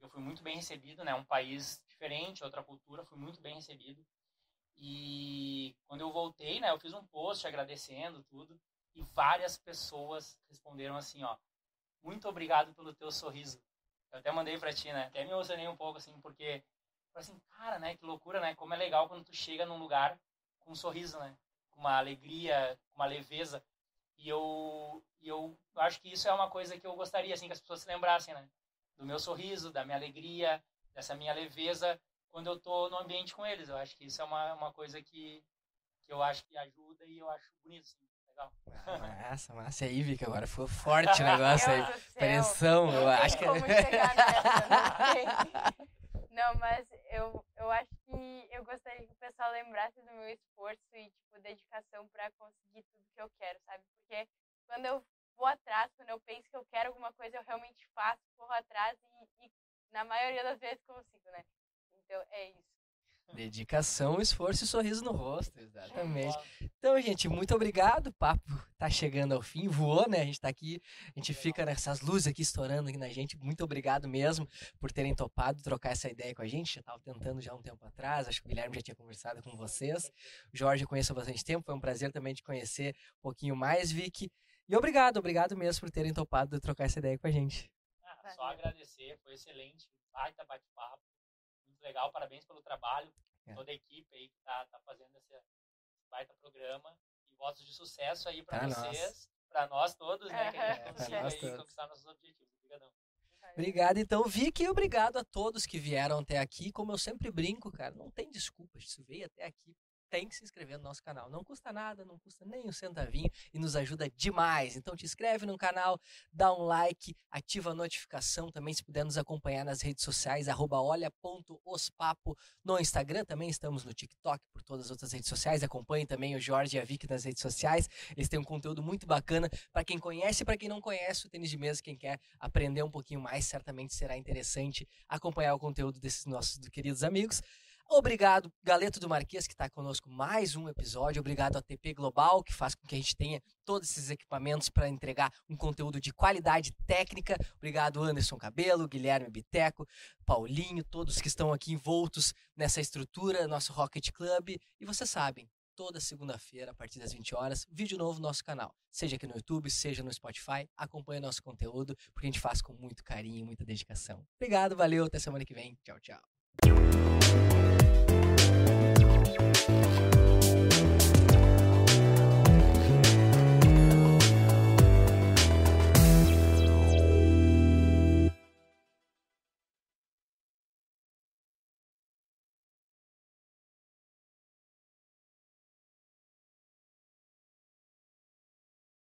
A: eu fui muito bem recebido, né? Um país diferente, outra cultura, fui muito bem recebido. E quando eu voltei, né, eu fiz um post agradecendo tudo e várias pessoas responderam assim, ó: "Muito obrigado pelo teu sorriso". Eu até mandei para ti, né? Até me emocionei um pouco assim, porque assim, cara, né, que loucura, né? Como é legal quando tu chega num lugar com um sorriso, né? Com uma alegria, com uma leveza. E eu, eu acho que isso é uma coisa que eu gostaria, assim, que as pessoas se lembrassem, né? Do meu sorriso, da minha alegria, dessa minha leveza quando eu estou no ambiente com eles. Eu acho que isso é uma, uma coisa que, que eu acho que ajuda e eu acho bonito, sim. Legal.
D: Massa, massa aí, Vika. Agora foi forte o negócio aí. Pressão, eu acho que.
C: Como chegar nessa, não, não, mas eu, eu acho que eu gostaria que o pessoal lembrasse do meu esforço e, tipo, dedicação para conseguir tudo que eu quero, sabe? Porque quando eu vou atrás, quando eu penso que eu quero alguma coisa, eu realmente faço, corro atrás e, e na maioria das vezes consigo, né? Então é isso.
D: Dedicação, esforço e sorriso no rosto, exatamente. Então, gente, muito obrigado. O papo tá chegando ao fim, voou, né? A gente tá aqui, a gente fica nessas luzes aqui estourando aqui na gente. Muito obrigado mesmo por terem topado trocar essa ideia com a gente. Já tava tentando já um tempo atrás, acho que o Guilherme já tinha conversado com vocês. O Jorge eu conheço há bastante tempo, foi um prazer também te conhecer um pouquinho mais, Vicky. E obrigado, obrigado mesmo por terem topado trocar essa ideia com a gente.
A: Ah, só agradecer, foi excelente, baita bate-papo, muito legal, parabéns pelo trabalho, é. toda a equipe aí que tá, tá fazendo esse baita programa e votos de sucesso aí para vocês, para nós todos, né, que a gente é, consiga aí todos. conquistar nossos objetivos. Obrigadão.
D: Obrigado, então, Vicky, e obrigado a todos que vieram até aqui. Como eu sempre brinco, cara, não tem desculpa, se veio até aqui tem que se inscrever no nosso canal. Não custa nada, não custa nem um centavinho e nos ajuda demais. Então te inscreve no canal, dá um like, ativa a notificação também se puder nos acompanhar nas redes sociais, arroba olha.ospapo no Instagram, também estamos no TikTok, por todas as outras redes sociais. Acompanhe também o Jorge e a Vicky nas redes sociais. Eles têm um conteúdo muito bacana para quem conhece e para quem não conhece o tênis de mesa, quem quer aprender um pouquinho mais, certamente será interessante acompanhar o conteúdo desses nossos queridos amigos. Obrigado, Galeto do Marquês, que está conosco mais um episódio. Obrigado à TP Global, que faz com que a gente tenha todos esses equipamentos para entregar um conteúdo de qualidade técnica. Obrigado, Anderson Cabelo, Guilherme Biteco, Paulinho, todos que estão aqui envoltos nessa estrutura, nosso Rocket Club. E vocês sabem, toda segunda-feira, a partir das 20 horas, vídeo novo no nosso canal. Seja aqui no YouTube, seja no Spotify. Acompanhe nosso conteúdo, porque a gente faz com muito carinho e muita dedicação. Obrigado, valeu, até semana que vem. Tchau, tchau. Thank you.